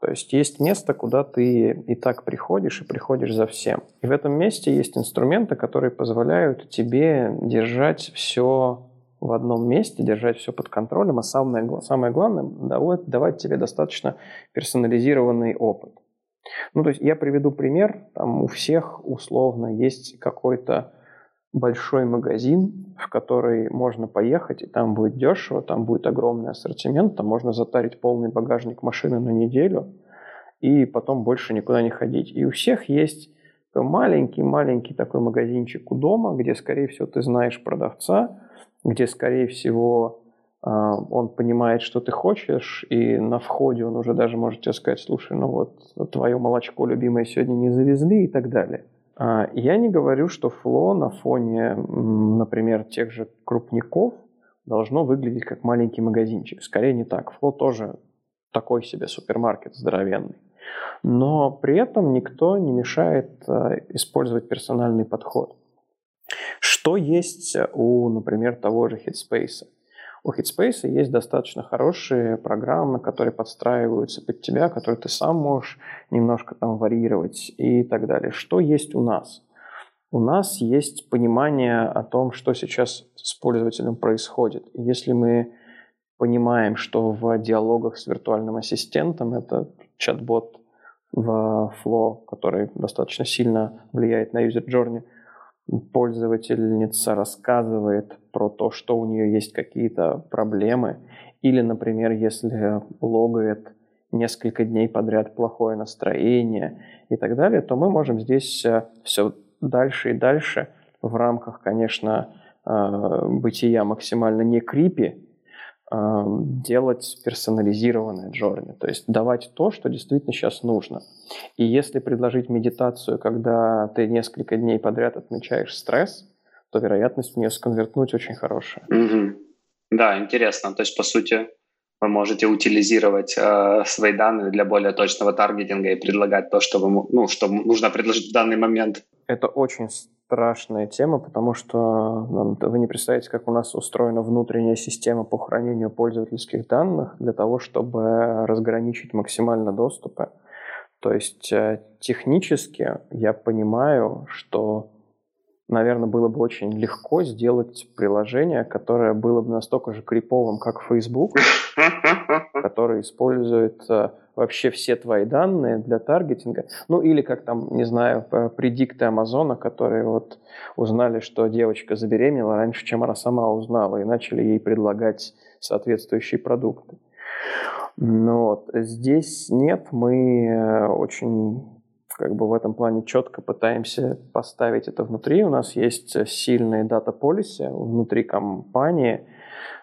То есть есть место, куда ты и так приходишь, и приходишь за всем. И в этом месте есть инструменты, которые позволяют тебе держать все в одном месте, держать все под контролем, а самое, самое главное, давать, давать тебе достаточно персонализированный опыт. Ну, то есть я приведу пример, там у всех условно есть какой-то большой магазин, в который можно поехать, и там будет дешево, там будет огромный ассортимент, там можно затарить полный багажник машины на неделю, и потом больше никуда не ходить. И у всех есть маленький-маленький такой магазинчик у дома, где, скорее всего, ты знаешь продавца, где, скорее всего, а, он понимает, что ты хочешь, и на входе он уже даже может тебе сказать, слушай, ну вот твое молочко любимое сегодня не завезли и так далее. А, я не говорю, что фло на фоне, например, тех же крупников должно выглядеть как маленький магазинчик. Скорее не так. Фло тоже такой себе супермаркет здоровенный. Но при этом никто не мешает а, использовать персональный подход. Что есть у, например, того же Headspace? У Headspace есть достаточно хорошие программы, которые подстраиваются под тебя, которые ты сам можешь немножко там варьировать и так далее. Что есть у нас? У нас есть понимание о том, что сейчас с пользователем происходит. Если мы понимаем, что в диалогах с виртуальным ассистентом это чат-бот в Flow, который достаточно сильно влияет на journey – пользовательница рассказывает про то, что у нее есть какие-то проблемы, или, например, если логает несколько дней подряд плохое настроение и так далее, то мы можем здесь э, все дальше и дальше в рамках, конечно, э, бытия максимально не крипи, делать персонализированное джорни, то есть давать то, что действительно сейчас нужно. И если предложить медитацию, когда ты несколько дней подряд отмечаешь стресс, то вероятность в нее сконвертнуть очень хорошая. Угу. Да, интересно. То есть, по сути, вы можете утилизировать э, свои данные для более точного таргетинга и предлагать то, что, вы, ну, что нужно предложить в данный момент. Это очень страшная тема, потому что ну, вы не представляете, как у нас устроена внутренняя система по хранению пользовательских данных для того, чтобы разграничить максимально доступы. То есть э, технически я понимаю, что наверное, было бы очень легко сделать приложение, которое было бы настолько же криповым, как Facebook, *laughs* которое использует э, вообще все твои данные для таргетинга. Ну или как там, не знаю, предикты Амазона, которые вот узнали, что девочка забеременела раньше, чем она сама узнала, и начали ей предлагать соответствующие продукты. Но вот здесь нет, мы э, очень как бы в этом плане четко пытаемся поставить это внутри. У нас есть сильные дата полиси внутри компании,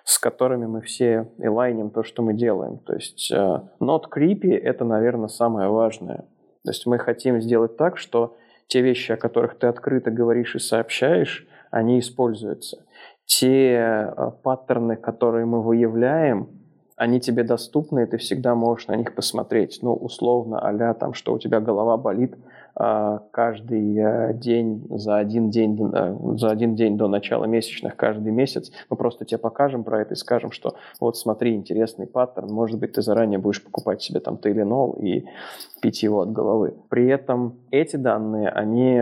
с которыми мы все элайним то, что мы делаем. То есть uh, not creepy – это, наверное, самое важное. То есть мы хотим сделать так, что те вещи, о которых ты открыто говоришь и сообщаешь, они используются. Те uh, паттерны, которые мы выявляем, они тебе доступны, и ты всегда можешь на них посмотреть. Ну, условно, а там, что у тебя голова болит каждый э, день за один день, э, за один день до начала месячных каждый месяц. Мы просто тебе покажем про это и скажем, что вот смотри, интересный паттерн, может быть, ты заранее будешь покупать себе там Тейленол и пить его от головы. При этом эти данные, они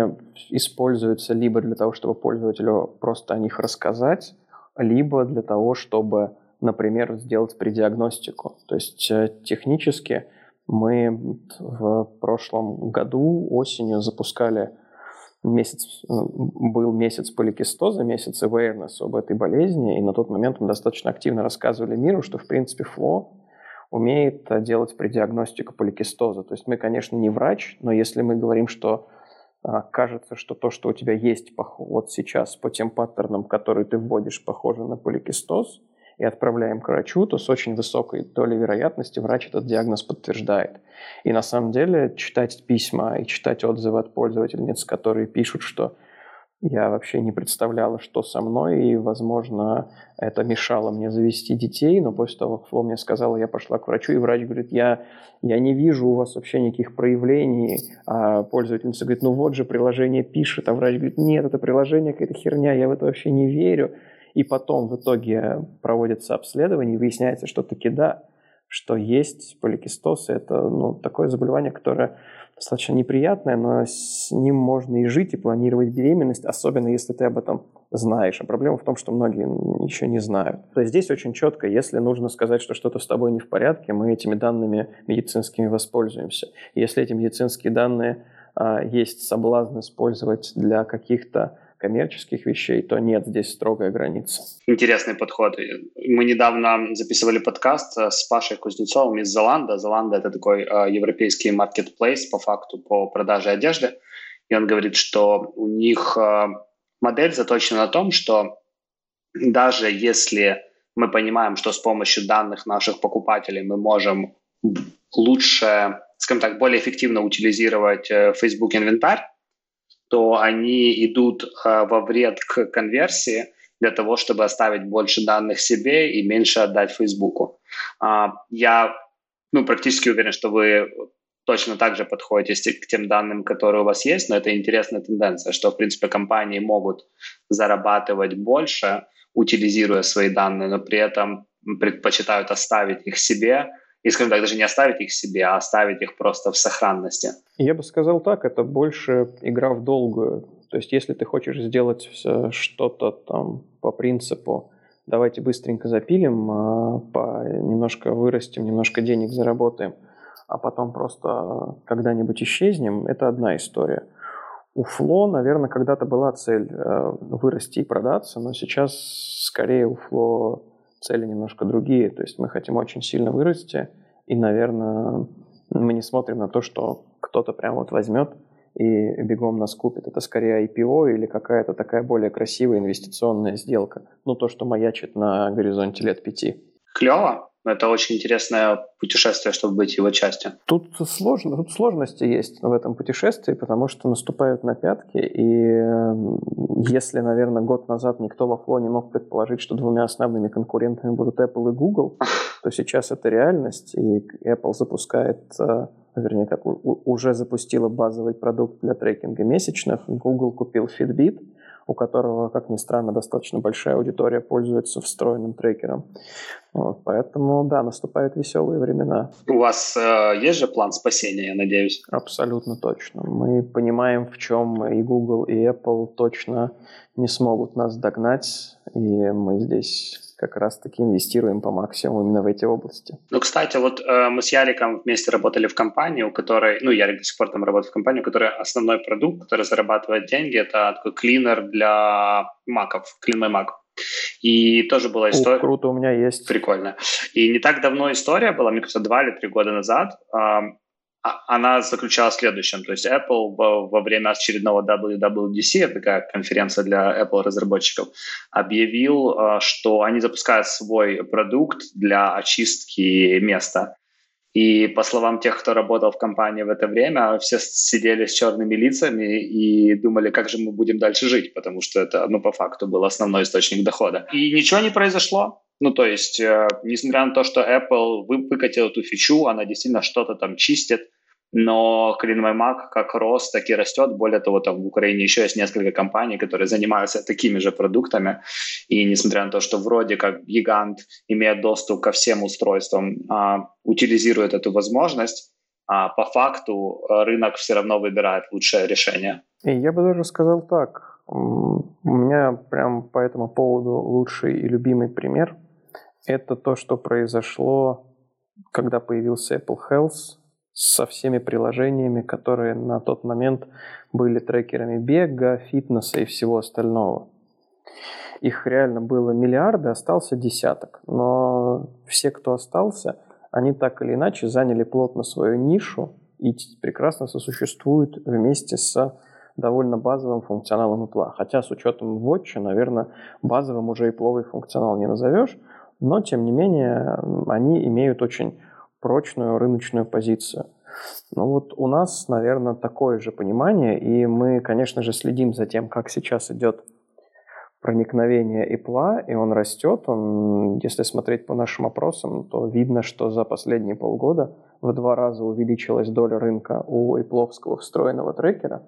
используются либо для того, чтобы пользователю просто о них рассказать, либо для того, чтобы например, сделать предиагностику. То есть э, технически мы в прошлом году осенью запускали месяц, э, был месяц поликистоза, месяц awareness об этой болезни, и на тот момент мы достаточно активно рассказывали миру, что, в принципе, Фло умеет э, делать предиагностику поликистоза. То есть мы, конечно, не врач, но если мы говорим, что кажется, что то, что у тебя есть вот сейчас по тем паттернам, которые ты вводишь, похоже на поликистоз – и отправляем к врачу, то с очень высокой долей вероятности врач этот диагноз подтверждает. И на самом деле читать письма и читать отзывы от пользовательниц, которые пишут, что я вообще не представляла, что со мной, и, возможно, это мешало мне завести детей, но после того, как Фло мне сказала, я пошла к врачу, и врач говорит, я, я не вижу у вас вообще никаких проявлений, а пользовательница говорит, ну вот же приложение пишет, а врач говорит, нет, это приложение какая-то херня, я в это вообще не верю и потом в итоге проводится обследование, и выясняется, что таки да, что есть поликистоз. Это ну, такое заболевание, которое достаточно неприятное, но с ним можно и жить, и планировать беременность, особенно если ты об этом знаешь. А проблема в том, что многие еще не знают. То есть здесь очень четко, если нужно сказать, что что-то с тобой не в порядке, мы этими данными медицинскими воспользуемся. Если эти медицинские данные а, есть соблазн использовать для каких-то коммерческих вещей, то нет, здесь строгая граница. Интересный подход. Мы недавно записывали подкаст э, с Пашей Кузнецовым из Золанда. Золанда — это такой э, европейский маркетплейс по факту по продаже одежды. И он говорит, что у них э, модель заточена на том, что даже если мы понимаем, что с помощью данных наших покупателей мы можем лучше, скажем так, более эффективно утилизировать Facebook инвентарь, то они идут э, во вред к конверсии для того, чтобы оставить больше данных себе и меньше отдать Фейсбуку. Э, я ну, практически уверен, что вы точно так же подходите к тем данным, которые у вас есть, но это интересная тенденция, что, в принципе, компании могут зарабатывать больше, утилизируя свои данные, но при этом предпочитают оставить их себе, и, скажем так, даже не оставить их себе, а оставить их просто в сохранности. Я бы сказал так, это больше игра в долгую. То есть, если ты хочешь сделать что-то там по принципу давайте быстренько запилим, а, по, немножко вырастим, немножко денег заработаем, а потом просто когда-нибудь исчезнем, это одна история. У Фло, наверное, когда-то была цель э, вырасти и продаться, но сейчас скорее у Фло цели немножко другие. То есть мы хотим очень сильно вырасти, и, наверное, мы не смотрим на то, что кто-то прям вот возьмет и бегом нас купит. Это скорее IPO или какая-то такая более красивая инвестиционная сделка. Ну, то, что маячит на горизонте лет пяти. Клево. Это очень интересное путешествие, чтобы быть его частью. Тут, сложно, тут сложности есть в этом путешествии, потому что наступают на пятки, и если, наверное, год назад никто во Фло не мог предположить, что двумя основными конкурентами будут Apple и Google, *laughs* то сейчас это реальность, и Apple запускает э, вернее, как уже запустила базовый продукт для трекинга месячных. Google купил Fitbit, у которого, как ни странно, достаточно большая аудитория пользуется встроенным трекером. Вот, поэтому, да, наступают веселые времена. У вас э, есть же план спасения, я надеюсь? Абсолютно точно. Мы понимаем, в чем и Google, и Apple точно не смогут нас догнать, и мы здесь как раз-таки инвестируем по максимуму именно в эти области. Ну, кстати, вот э, мы с Яриком вместе работали в компании, у которой, ну, Ярик до сих пор там работает в компании, у которой основной продукт, который зарабатывает деньги, это такой клинер для маков, My Mac. И тоже была история... Ух, круто, у меня есть. Прикольно. И не так давно история была, мне кажется, два или три года назад. А, она заключалась в следующем. То есть Apple во, время очередного WWDC, такая конференция для Apple разработчиков, объявил, а, что они запускают свой продукт для очистки места. И по словам тех, кто работал в компании в это время, все сидели с черными лицами и думали, как же мы будем дальше жить, потому что это, ну, по факту был основной источник дохода. И ничего не произошло. Ну, то есть, э, несмотря на то, что Apple выкатил эту фичу, она действительно что-то там чистит, но CleanMyMac как рос, так и растет. Более того, там в Украине еще есть несколько компаний, которые занимаются такими же продуктами. И несмотря на то, что вроде как гигант имеет доступ ко всем устройствам, а, утилизирует эту возможность, а по факту рынок все равно выбирает лучшее решение. И я бы даже сказал так. У меня прям по этому поводу лучший и любимый пример. Это то, что произошло, когда появился Apple Health со всеми приложениями, которые на тот момент были трекерами бега, фитнеса и всего остального. Их реально было миллиарды, остался десяток. Но все, кто остался, они так или иначе заняли плотно свою нишу и прекрасно сосуществуют вместе с довольно базовым функционалом Apple. Хотя с учетом Watch, наверное, базовым уже и пловый функционал не назовешь, но тем не менее они имеют очень прочную рыночную позицию. Ну вот у нас, наверное, такое же понимание, и мы, конечно же, следим за тем, как сейчас идет проникновение ИПЛа, и он растет. Он, если смотреть по нашим опросам, то видно, что за последние полгода в два раза увеличилась доля рынка у ипловского встроенного трекера.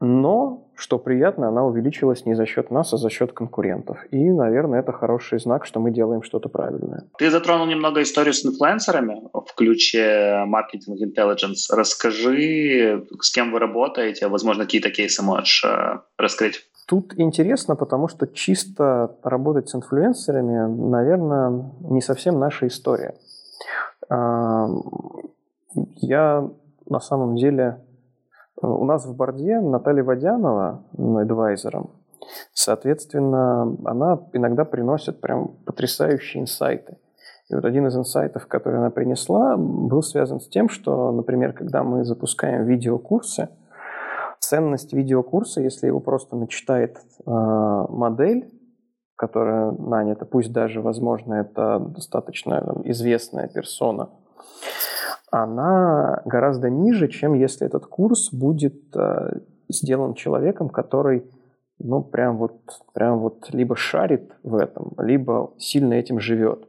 Но, что приятно, она увеличилась не за счет нас, а за счет конкурентов. И, наверное, это хороший знак, что мы делаем что-то правильное. Ты затронул немного историю с инфлюенсерами в ключе маркетинг intelligence. Расскажи, с кем вы работаете, возможно, какие-то кейсы можешь э, раскрыть. Тут интересно, потому что чисто работать с инфлюенсерами, наверное, не совсем наша история. Я на самом деле у нас в Борде Наталья Водянова, адвайзером, соответственно, она иногда приносит прям потрясающие инсайты. И вот один из инсайтов, который она принесла, был связан с тем, что, например, когда мы запускаем видеокурсы, ценность видеокурса, если его просто начитает э, модель, которая нанята, пусть даже, возможно, это достаточно там, известная персона, она гораздо ниже, чем если этот курс будет э, сделан человеком, который ну, прям вот, прям вот либо шарит в этом, либо сильно этим живет.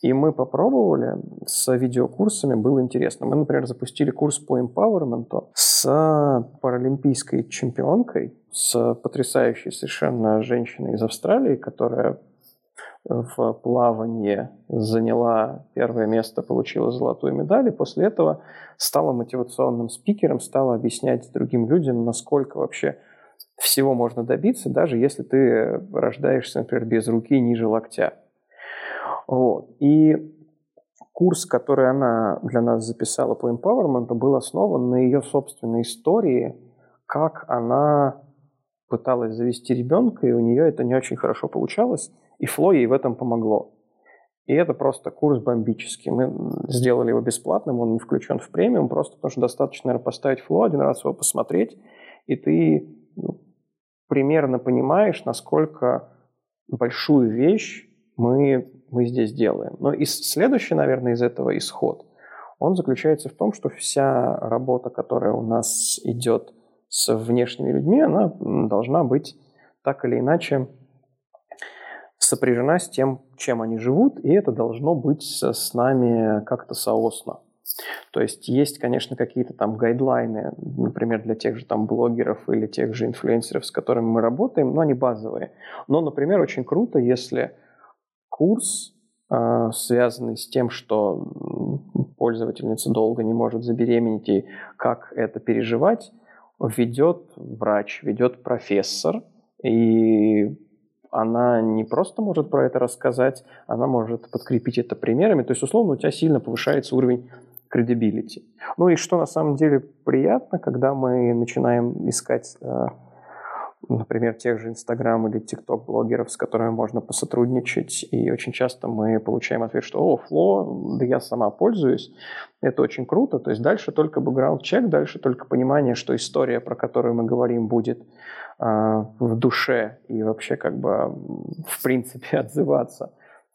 И мы попробовали с видеокурсами, было интересно. Мы, например, запустили курс по empowerment с паралимпийской чемпионкой, с потрясающей совершенно женщиной из Австралии, которая в плавании заняла первое место, получила золотую медаль, и после этого стала мотивационным спикером, стала объяснять другим людям, насколько вообще всего можно добиться, даже если ты рождаешься, например, без руки ниже локтя. Вот. И курс, который она для нас записала по empowerment, был основан на ее собственной истории, как она пыталась завести ребенка, и у нее это не очень хорошо получалось, и Фло ей в этом помогло. И это просто курс бомбический. Мы сделали его бесплатным, он не включен в премиум, просто потому что достаточно, наверное, поставить флоу, один раз его посмотреть, и ты ну, примерно понимаешь, насколько большую вещь мы, мы здесь делаем. Но и следующий, наверное, из этого исход, он заключается в том, что вся работа, которая у нас идет с внешними людьми, она должна быть так или иначе сопряжена с тем, чем они живут, и это должно быть с нами как-то соосно. То есть есть, конечно, какие-то там гайдлайны, например, для тех же там блогеров или тех же инфлюенсеров, с которыми мы работаем, но они базовые. Но, например, очень круто, если курс, э, связанный с тем, что пользовательница долго не может забеременеть и как это переживать, ведет врач, ведет профессор, и она не просто может про это рассказать, она может подкрепить это примерами. То есть, условно, у тебя сильно повышается уровень credibility. Ну и что на самом деле приятно, когда мы начинаем искать, э, например, тех же Инстаграм или ТикТок блогеров, с которыми можно посотрудничать, и очень часто мы получаем ответ, что «О, Фло, да я сама пользуюсь». Это очень круто. То есть дальше только бэкграунд-чек, дальше только понимание, что история, про которую мы говорим, будет в душе и вообще как бы в принципе *laughs* отзываться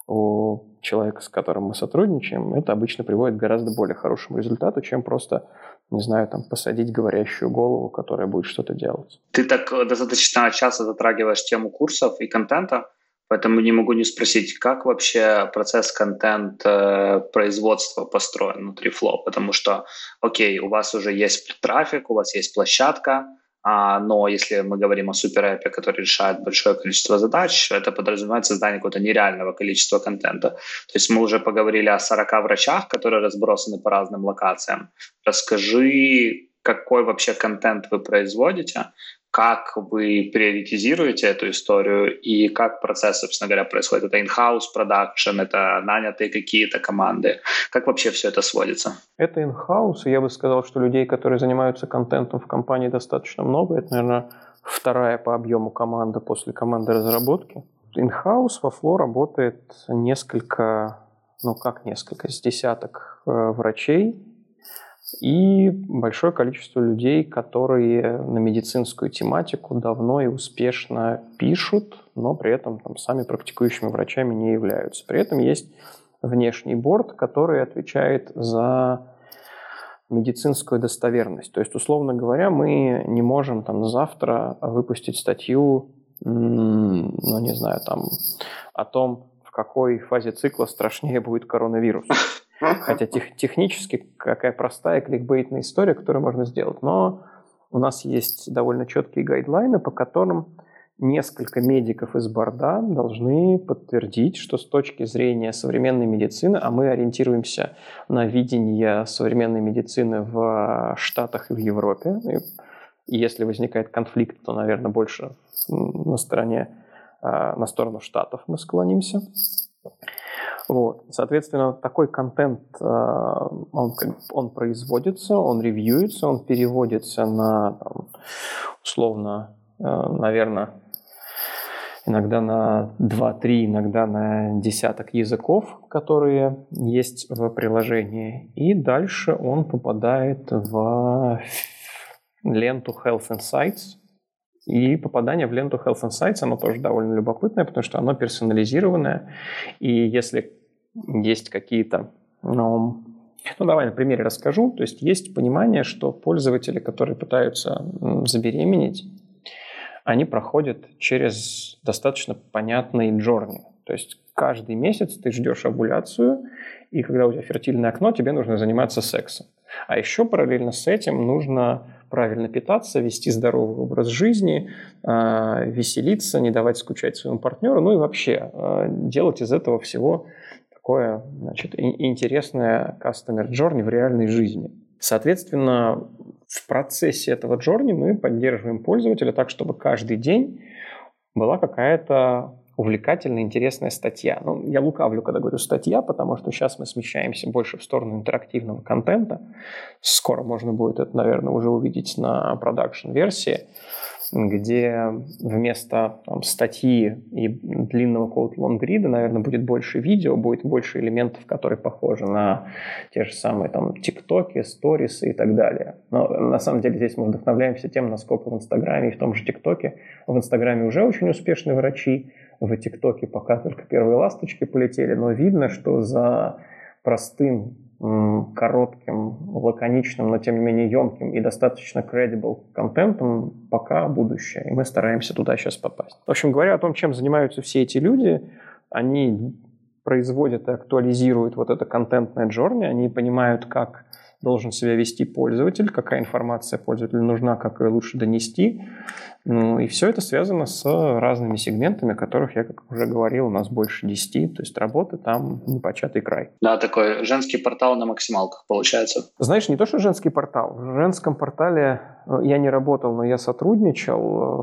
у человека, с которым мы сотрудничаем, это обычно приводит к гораздо более хорошему результату, чем просто, не знаю, там, посадить говорящую голову, которая будет что-то делать. Ты так э, достаточно часто затрагиваешь тему курсов и контента, поэтому не могу не спросить, как вообще процесс контент э, построен внутри Flow, потому что, окей, у вас уже есть трафик, у вас есть площадка, а, но если мы говорим о суперэпе, который решает большое количество задач, это подразумевает создание какого-то нереального количества контента. То есть мы уже поговорили о 40 врачах, которые разбросаны по разным локациям. Расскажи, какой вообще контент вы производите, как вы приоритизируете эту историю и как процесс, собственно говоря, происходит. Это in-house production, это нанятые какие-то команды. Как вообще все это сводится? Это in-house, я бы сказал, что людей, которые занимаются контентом в компании достаточно много. Это, наверное, вторая по объему команда после команды разработки. In-house во Flow работает несколько, ну как несколько, с десяток э, врачей, и большое количество людей, которые на медицинскую тематику давно и успешно пишут, но при этом там, сами практикующими врачами не являются. При этом есть внешний борт, который отвечает за медицинскую достоверность. То есть, условно говоря, мы не можем там завтра выпустить статью, ну, не знаю, там, о том, в какой фазе цикла страшнее будет коронавирус. Хотя тех, технически какая простая кликбейтная история, которую можно сделать. Но у нас есть довольно четкие гайдлайны, по которым несколько медиков из борда должны подтвердить, что с точки зрения современной медицины, а мы ориентируемся на видение современной медицины в Штатах и в Европе, и если возникает конфликт, то, наверное, больше на стороне, а, на сторону Штатов мы склонимся. Вот. Соответственно, такой контент, э, он, он производится, он ревьюется, он переводится на, там, условно, э, наверное, иногда на 2-3, иногда на десяток языков, которые есть в приложении. И дальше он попадает в ленту Health Insights, и попадание в ленту Health Insights, оно тоже довольно любопытное, потому что оно персонализированное. И если есть какие-то... Ну, ну, давай на примере расскажу. То есть есть понимание, что пользователи, которые пытаются забеременеть, они проходят через достаточно понятный джорни. То есть каждый месяц ты ждешь овуляцию, и когда у тебя фертильное окно, тебе нужно заниматься сексом. А еще параллельно с этим нужно правильно питаться, вести здоровый образ жизни, а, веселиться, не давать скучать своему партнеру, ну и вообще а, делать из этого всего такое значит, интересное customer journey в реальной жизни. Соответственно, в процессе этого journey мы поддерживаем пользователя так, чтобы каждый день была какая-то увлекательная, интересная статья. Ну, я лукавлю, когда говорю статья, потому что сейчас мы смещаемся больше в сторону интерактивного контента. Скоро можно будет это, наверное, уже увидеть на production-версии где вместо там, статьи и длинного код лонгрида, наверное, будет больше видео, будет больше элементов, которые похожи на те же самые там тиктоки, сторисы и так далее. Но на самом деле здесь мы вдохновляемся тем, насколько в Инстаграме и в том же ТикТоке. В Инстаграме уже очень успешные врачи, в ТикТоке пока только первые ласточки полетели, но видно, что за простым коротким, лаконичным, но тем не менее емким и достаточно credible контентом пока будущее. И мы стараемся туда сейчас попасть. В общем, говоря о том, чем занимаются все эти люди, они производят и актуализируют вот это контентное джорни, они понимают, как должен себя вести пользователь, какая информация пользователю нужна, как ее лучше донести. Ну, и все это связано с разными сегментами, которых я, как уже говорил, у нас больше 10, то есть работы там непочатый край. Да, такой женский портал на максималках получается. Знаешь, не то, что женский портал. В женском портале э, я не работал, но я сотрудничал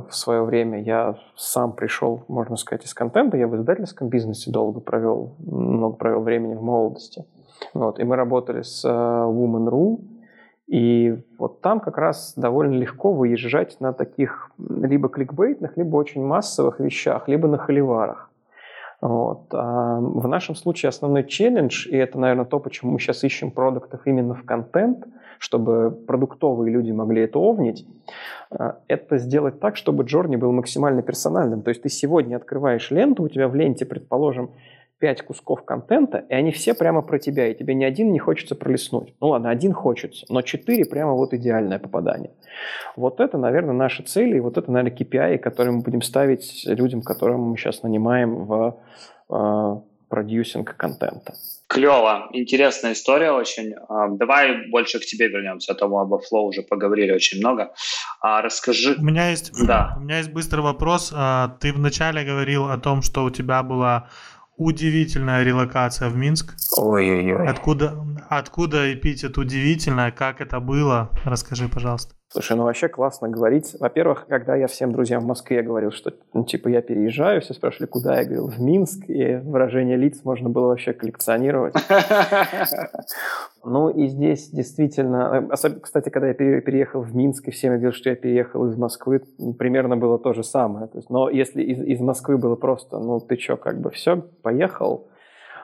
э, в свое время. Я сам пришел, можно сказать, из контента. Я в издательском бизнесе долго провел, много провел времени в молодости. Вот, и мы работали с э, Woman.ru, и вот там как раз довольно легко выезжать на таких либо кликбейтных, либо очень массовых вещах, либо на холиварах. Вот. А в нашем случае основной челлендж, и это, наверное, то, почему мы сейчас ищем продуктов именно в контент, чтобы продуктовые люди могли это овнить, э, это сделать так, чтобы Джорни был максимально персональным. То есть ты сегодня открываешь ленту, у тебя в ленте, предположим, пять кусков контента, и они все прямо про тебя, и тебе ни один не хочется пролистнуть. Ну ладно, один хочется, но четыре прямо вот идеальное попадание. Вот это, наверное, наши цели, и вот это, наверное, KPI, которые мы будем ставить людям, которым мы сейчас нанимаем в э, продюсинг контента. Клево, интересная история очень. А, давай больше к тебе вернемся, а то мы об Flow уже поговорили очень много. А, расскажи. У меня есть, да. у меня есть быстрый вопрос. Ты вначале говорил о том, что у тебя была удивительная релокация в Минск. Ой-ой-ой. Откуда, откуда эпитет удивительная, как это было? Расскажи, пожалуйста. Слушай, ну вообще классно говорить. Во-первых, когда я всем друзьям в Москве говорил, что ну, типа я переезжаю, все спрашивали, куда я говорил, в Минск, и выражение лиц можно было вообще коллекционировать. *laughs* Ну и здесь действительно, особенно, кстати, когда я переехал в Минск, и всем говорил, что я переехал из Москвы, примерно было то же самое. То есть, но если из, из Москвы было просто, ну ты что, как бы все, поехал,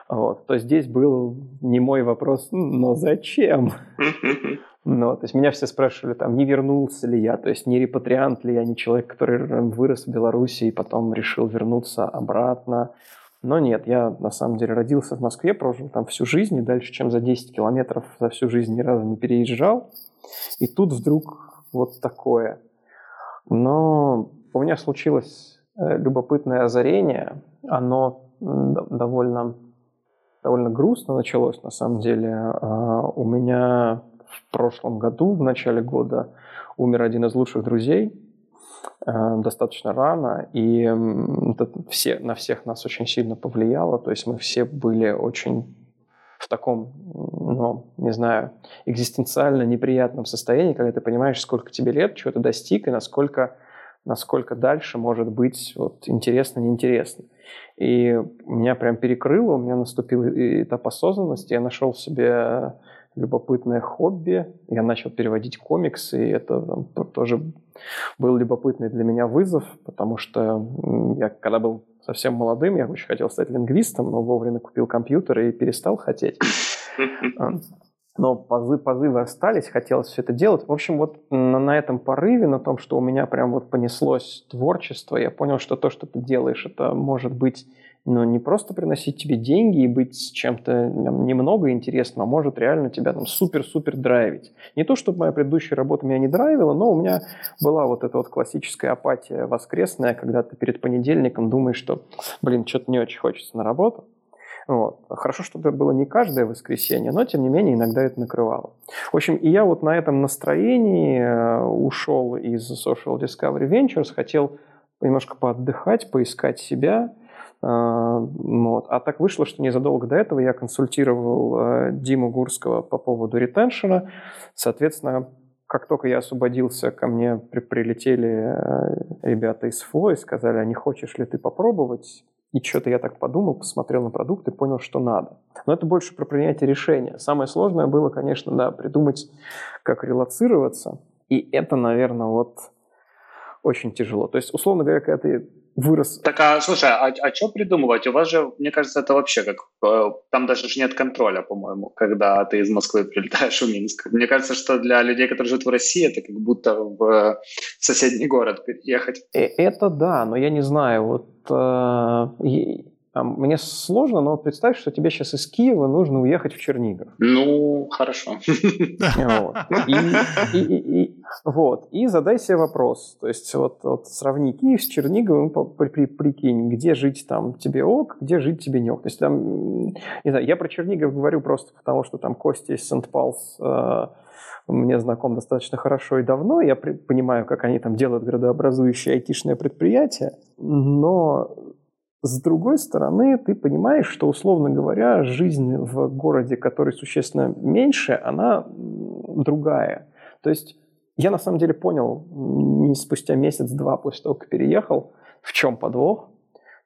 вот, то здесь был не мой вопрос, но зачем? *laughs* Ну, то есть меня все спрашивали, там, не вернулся ли я, то есть не репатриант ли я, не человек, который вырос в Беларуси и потом решил вернуться обратно. Но нет, я на самом деле родился в Москве, прожил там всю жизнь, и дальше, чем за 10 километров за всю жизнь ни разу не переезжал. И тут вдруг вот такое. Но у меня случилось э, любопытное озарение. Оно довольно, довольно грустно началось, на самом деле. А, у меня в прошлом году, в начале года, умер один из лучших друзей, э, достаточно рано, и это все, на всех нас очень сильно повлияло, то есть мы все были очень в таком, ну, не знаю, экзистенциально неприятном состоянии, когда ты понимаешь, сколько тебе лет, чего ты достиг, и насколько, насколько дальше может быть вот, интересно, неинтересно. И меня прям перекрыло, у меня наступил этап осознанности, я нашел в себе любопытное хобби. Я начал переводить комиксы, и это там, тоже был любопытный для меня вызов, потому что я, когда был совсем молодым, я очень хотел стать лингвистом, но вовремя купил компьютер и перестал хотеть. *laughs* Но позы, позывы остались, хотелось все это делать. В общем, вот на, на этом порыве, на том, что у меня прям вот понеслось творчество, я понял, что то, что ты делаешь, это может быть но не просто приносить тебе деньги и быть чем-то немного интересным, а может реально тебя там супер-супер драйвить. Не то, чтобы моя предыдущая работа меня не драйвила, но у меня была вот эта вот классическая апатия воскресная, когда ты перед понедельником думаешь, что, блин, что-то не очень хочется на работу. Вот. Хорошо, что это было не каждое воскресенье, но тем не менее иногда это накрывало. В общем, и я вот на этом настроении э, ушел из Social Discovery Ventures, хотел немножко поотдыхать, поискать себя – вот. А так вышло, что незадолго до этого я консультировал э, Диму Гурского по поводу ретеншена. Соответственно, как только я освободился, ко мне при прилетели э, ребята из ФЛО и сказали, а не хочешь ли ты попробовать? и что-то я так подумал, посмотрел на продукт и понял, что надо. Но это больше про принятие решения. Самое сложное было, конечно, да, придумать, как релацироваться. И это, наверное, вот очень тяжело. То есть, условно говоря, когда ты вырос. Так, а слушай, а, а что придумывать? У вас же, мне кажется, это вообще как... Э, там даже нет контроля, по-моему, когда ты из Москвы прилетаешь в Минск. Мне кажется, что для людей, которые живут в России, это как будто в соседний город переехать. Э, это да, но я не знаю, вот э, мне сложно, но представь, что тебе сейчас из Киева нужно уехать в Чернигов. Ну, хорошо. Вот. И, и, и, вот. и задай себе вопрос. То есть вот, вот сравни Киев с Черниговым, при, при, прикинь, где жить там тебе ок, где жить тебе не ок. То есть там, не знаю, я про Чернигов говорю просто потому, что там Костя из Сент-Палс э, мне знаком достаточно хорошо и давно. Я при, понимаю, как они там делают градообразующие айтишное предприятие. Но с другой стороны, ты понимаешь, что, условно говоря, жизнь в городе, который существенно меньше, она другая. То есть я на самом деле понял не спустя месяц-два после того, как переехал, в чем подвох.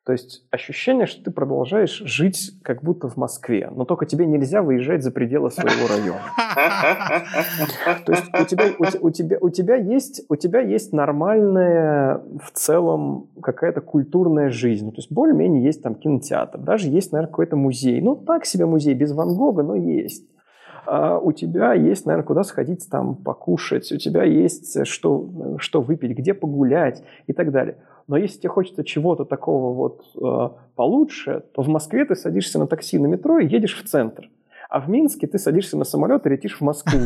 То есть ощущение, что ты продолжаешь жить как будто в Москве, но только тебе нельзя выезжать за пределы своего района. *laughs* То есть у тебя, у, у, тебя, у, тебя есть, у тебя есть нормальная в целом какая-то культурная жизнь. Ну, то есть более-менее есть там кинотеатр, даже есть, наверное, какой-то музей. Ну, так себе музей, без Ван Гога, но есть. А у тебя есть, наверное, куда сходить там покушать, у тебя есть что, что выпить, где погулять и так далее. Но если тебе хочется чего-то такого вот э, получше, то в Москве ты садишься на такси на метро и едешь в центр. А в Минске ты садишься на самолет и летишь в Москву.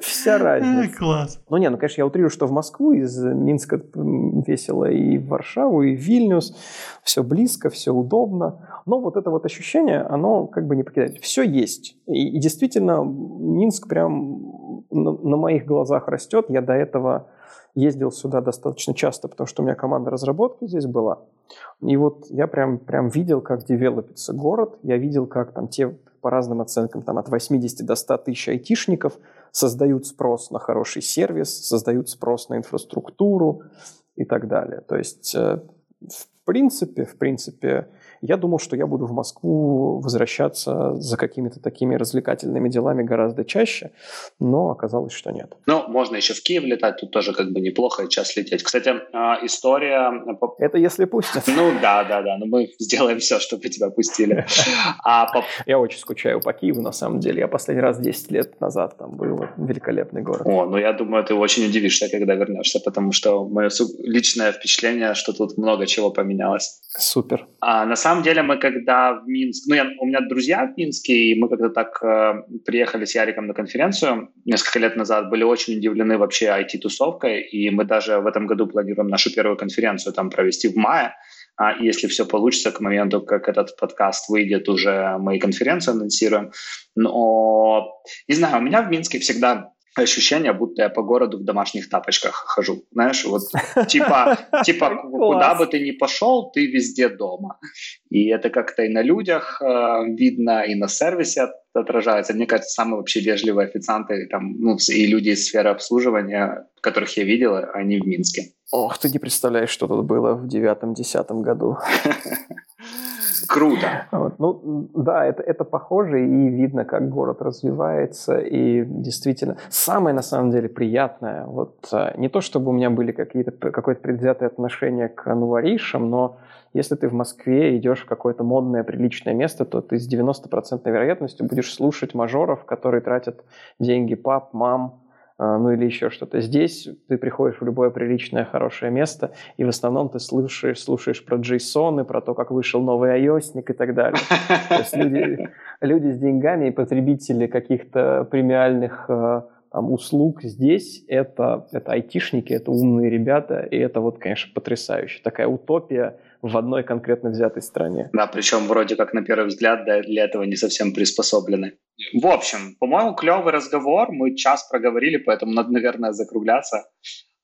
вся, разница. Класс. Ну не, ну конечно, я утрирую, что в Москву, из Минска весело и в Варшаву, и в Вильнюс. Все близко, все удобно. Но вот это вот ощущение, оно как бы не покидает. Все есть. И, действительно, Минск прям на моих глазах растет. Я до этого ездил сюда достаточно часто, потому что у меня команда разработки здесь была. И вот я прям, прям видел, как девелопится город, я видел, как там те по разным оценкам, там от 80 до 100 тысяч айтишников создают спрос на хороший сервис, создают спрос на инфраструктуру и так далее. То есть, э, в принципе, в принципе, я думал, что я буду в Москву возвращаться за какими-то такими развлекательными делами гораздо чаще, но оказалось, что нет. Ну, можно еще в Киев летать, тут тоже как бы неплохо час лететь. Кстати, а, история... Это если пустят. Ну да, да, да, но мы сделаем все, чтобы тебя пустили. А. Я очень скучаю по Киеву, на самом деле. Я последний раз 10 лет назад там был. Великолепный город. О, ну я думаю, ты очень удивишься, когда вернешься, потому что мое личное впечатление, что тут много чего поменялось. Супер. А на самом деле мы когда в Минск... Ну, я, у меня друзья в Минске, и мы когда так э, приехали с Яриком на конференцию несколько лет назад, были очень удивлены вообще IT-тусовкой, и мы даже в этом году планируем нашу первую конференцию там провести в мае. А если все получится, к моменту, как этот подкаст выйдет, уже мы и конференцию анонсируем. Но, не знаю, у меня в Минске всегда ощущение, будто я по городу в домашних тапочках хожу. Знаешь, вот *laughs* типа, типа куда бы ты ни пошел, ты везде дома. И это как-то и на людях э, видно, и на сервисе отражается. Мне кажется, самые вообще вежливые официанты там, ну, и люди из сферы обслуживания, которых я видел, они в Минске. Ох, ты не представляешь, что тут было в девятом-десятом году. *laughs* *laughs* Круто. Вот. Ну, да, это, это похоже, и видно, как город развивается, и действительно, самое, на самом деле, приятное, вот э, не то, чтобы у меня были какие-то, какое-то предвзятое отношение к нуаришам, но если ты в Москве идешь в какое-то модное, приличное место, то ты с 90% вероятностью будешь слушать мажоров, которые тратят деньги пап, мам, ну или еще что-то. Здесь ты приходишь в любое приличное, хорошее место, и в основном ты слушаешь, слушаешь про JSON, про то, как вышел новый ios и так далее. То есть люди, *laughs* люди с деньгами и потребители каких-то премиальных а, там, услуг здесь это, это айтишники, это умные ребята, и это вот, конечно, потрясающе. Такая утопия в одной конкретно взятой стране. Да, причем вроде как на первый взгляд для этого не совсем приспособлены. В общем, по-моему, клевый разговор. Мы час проговорили, поэтому надо, наверное, закругляться.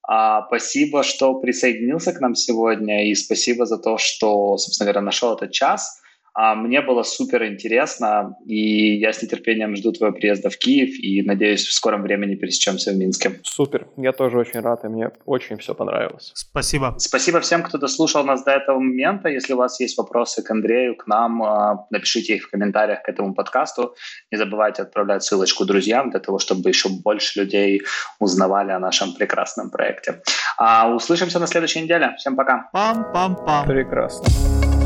А, спасибо, что присоединился к нам сегодня, и спасибо за то, что, собственно говоря, нашел этот час. А мне было супер интересно, и я с нетерпением жду твоего приезда в Киев, и надеюсь, в скором времени пересечемся в Минске. Супер, я тоже очень рад, и мне очень все понравилось. Спасибо. Спасибо всем, кто дослушал нас до этого момента. Если у вас есть вопросы к Андрею, к нам, а, напишите их в комментариях к этому подкасту. Не забывайте отправлять ссылочку друзьям для того, чтобы еще больше людей узнавали о нашем прекрасном проекте. А услышимся на следующей неделе. Всем пока. Пам-пам-пам. Прекрасно.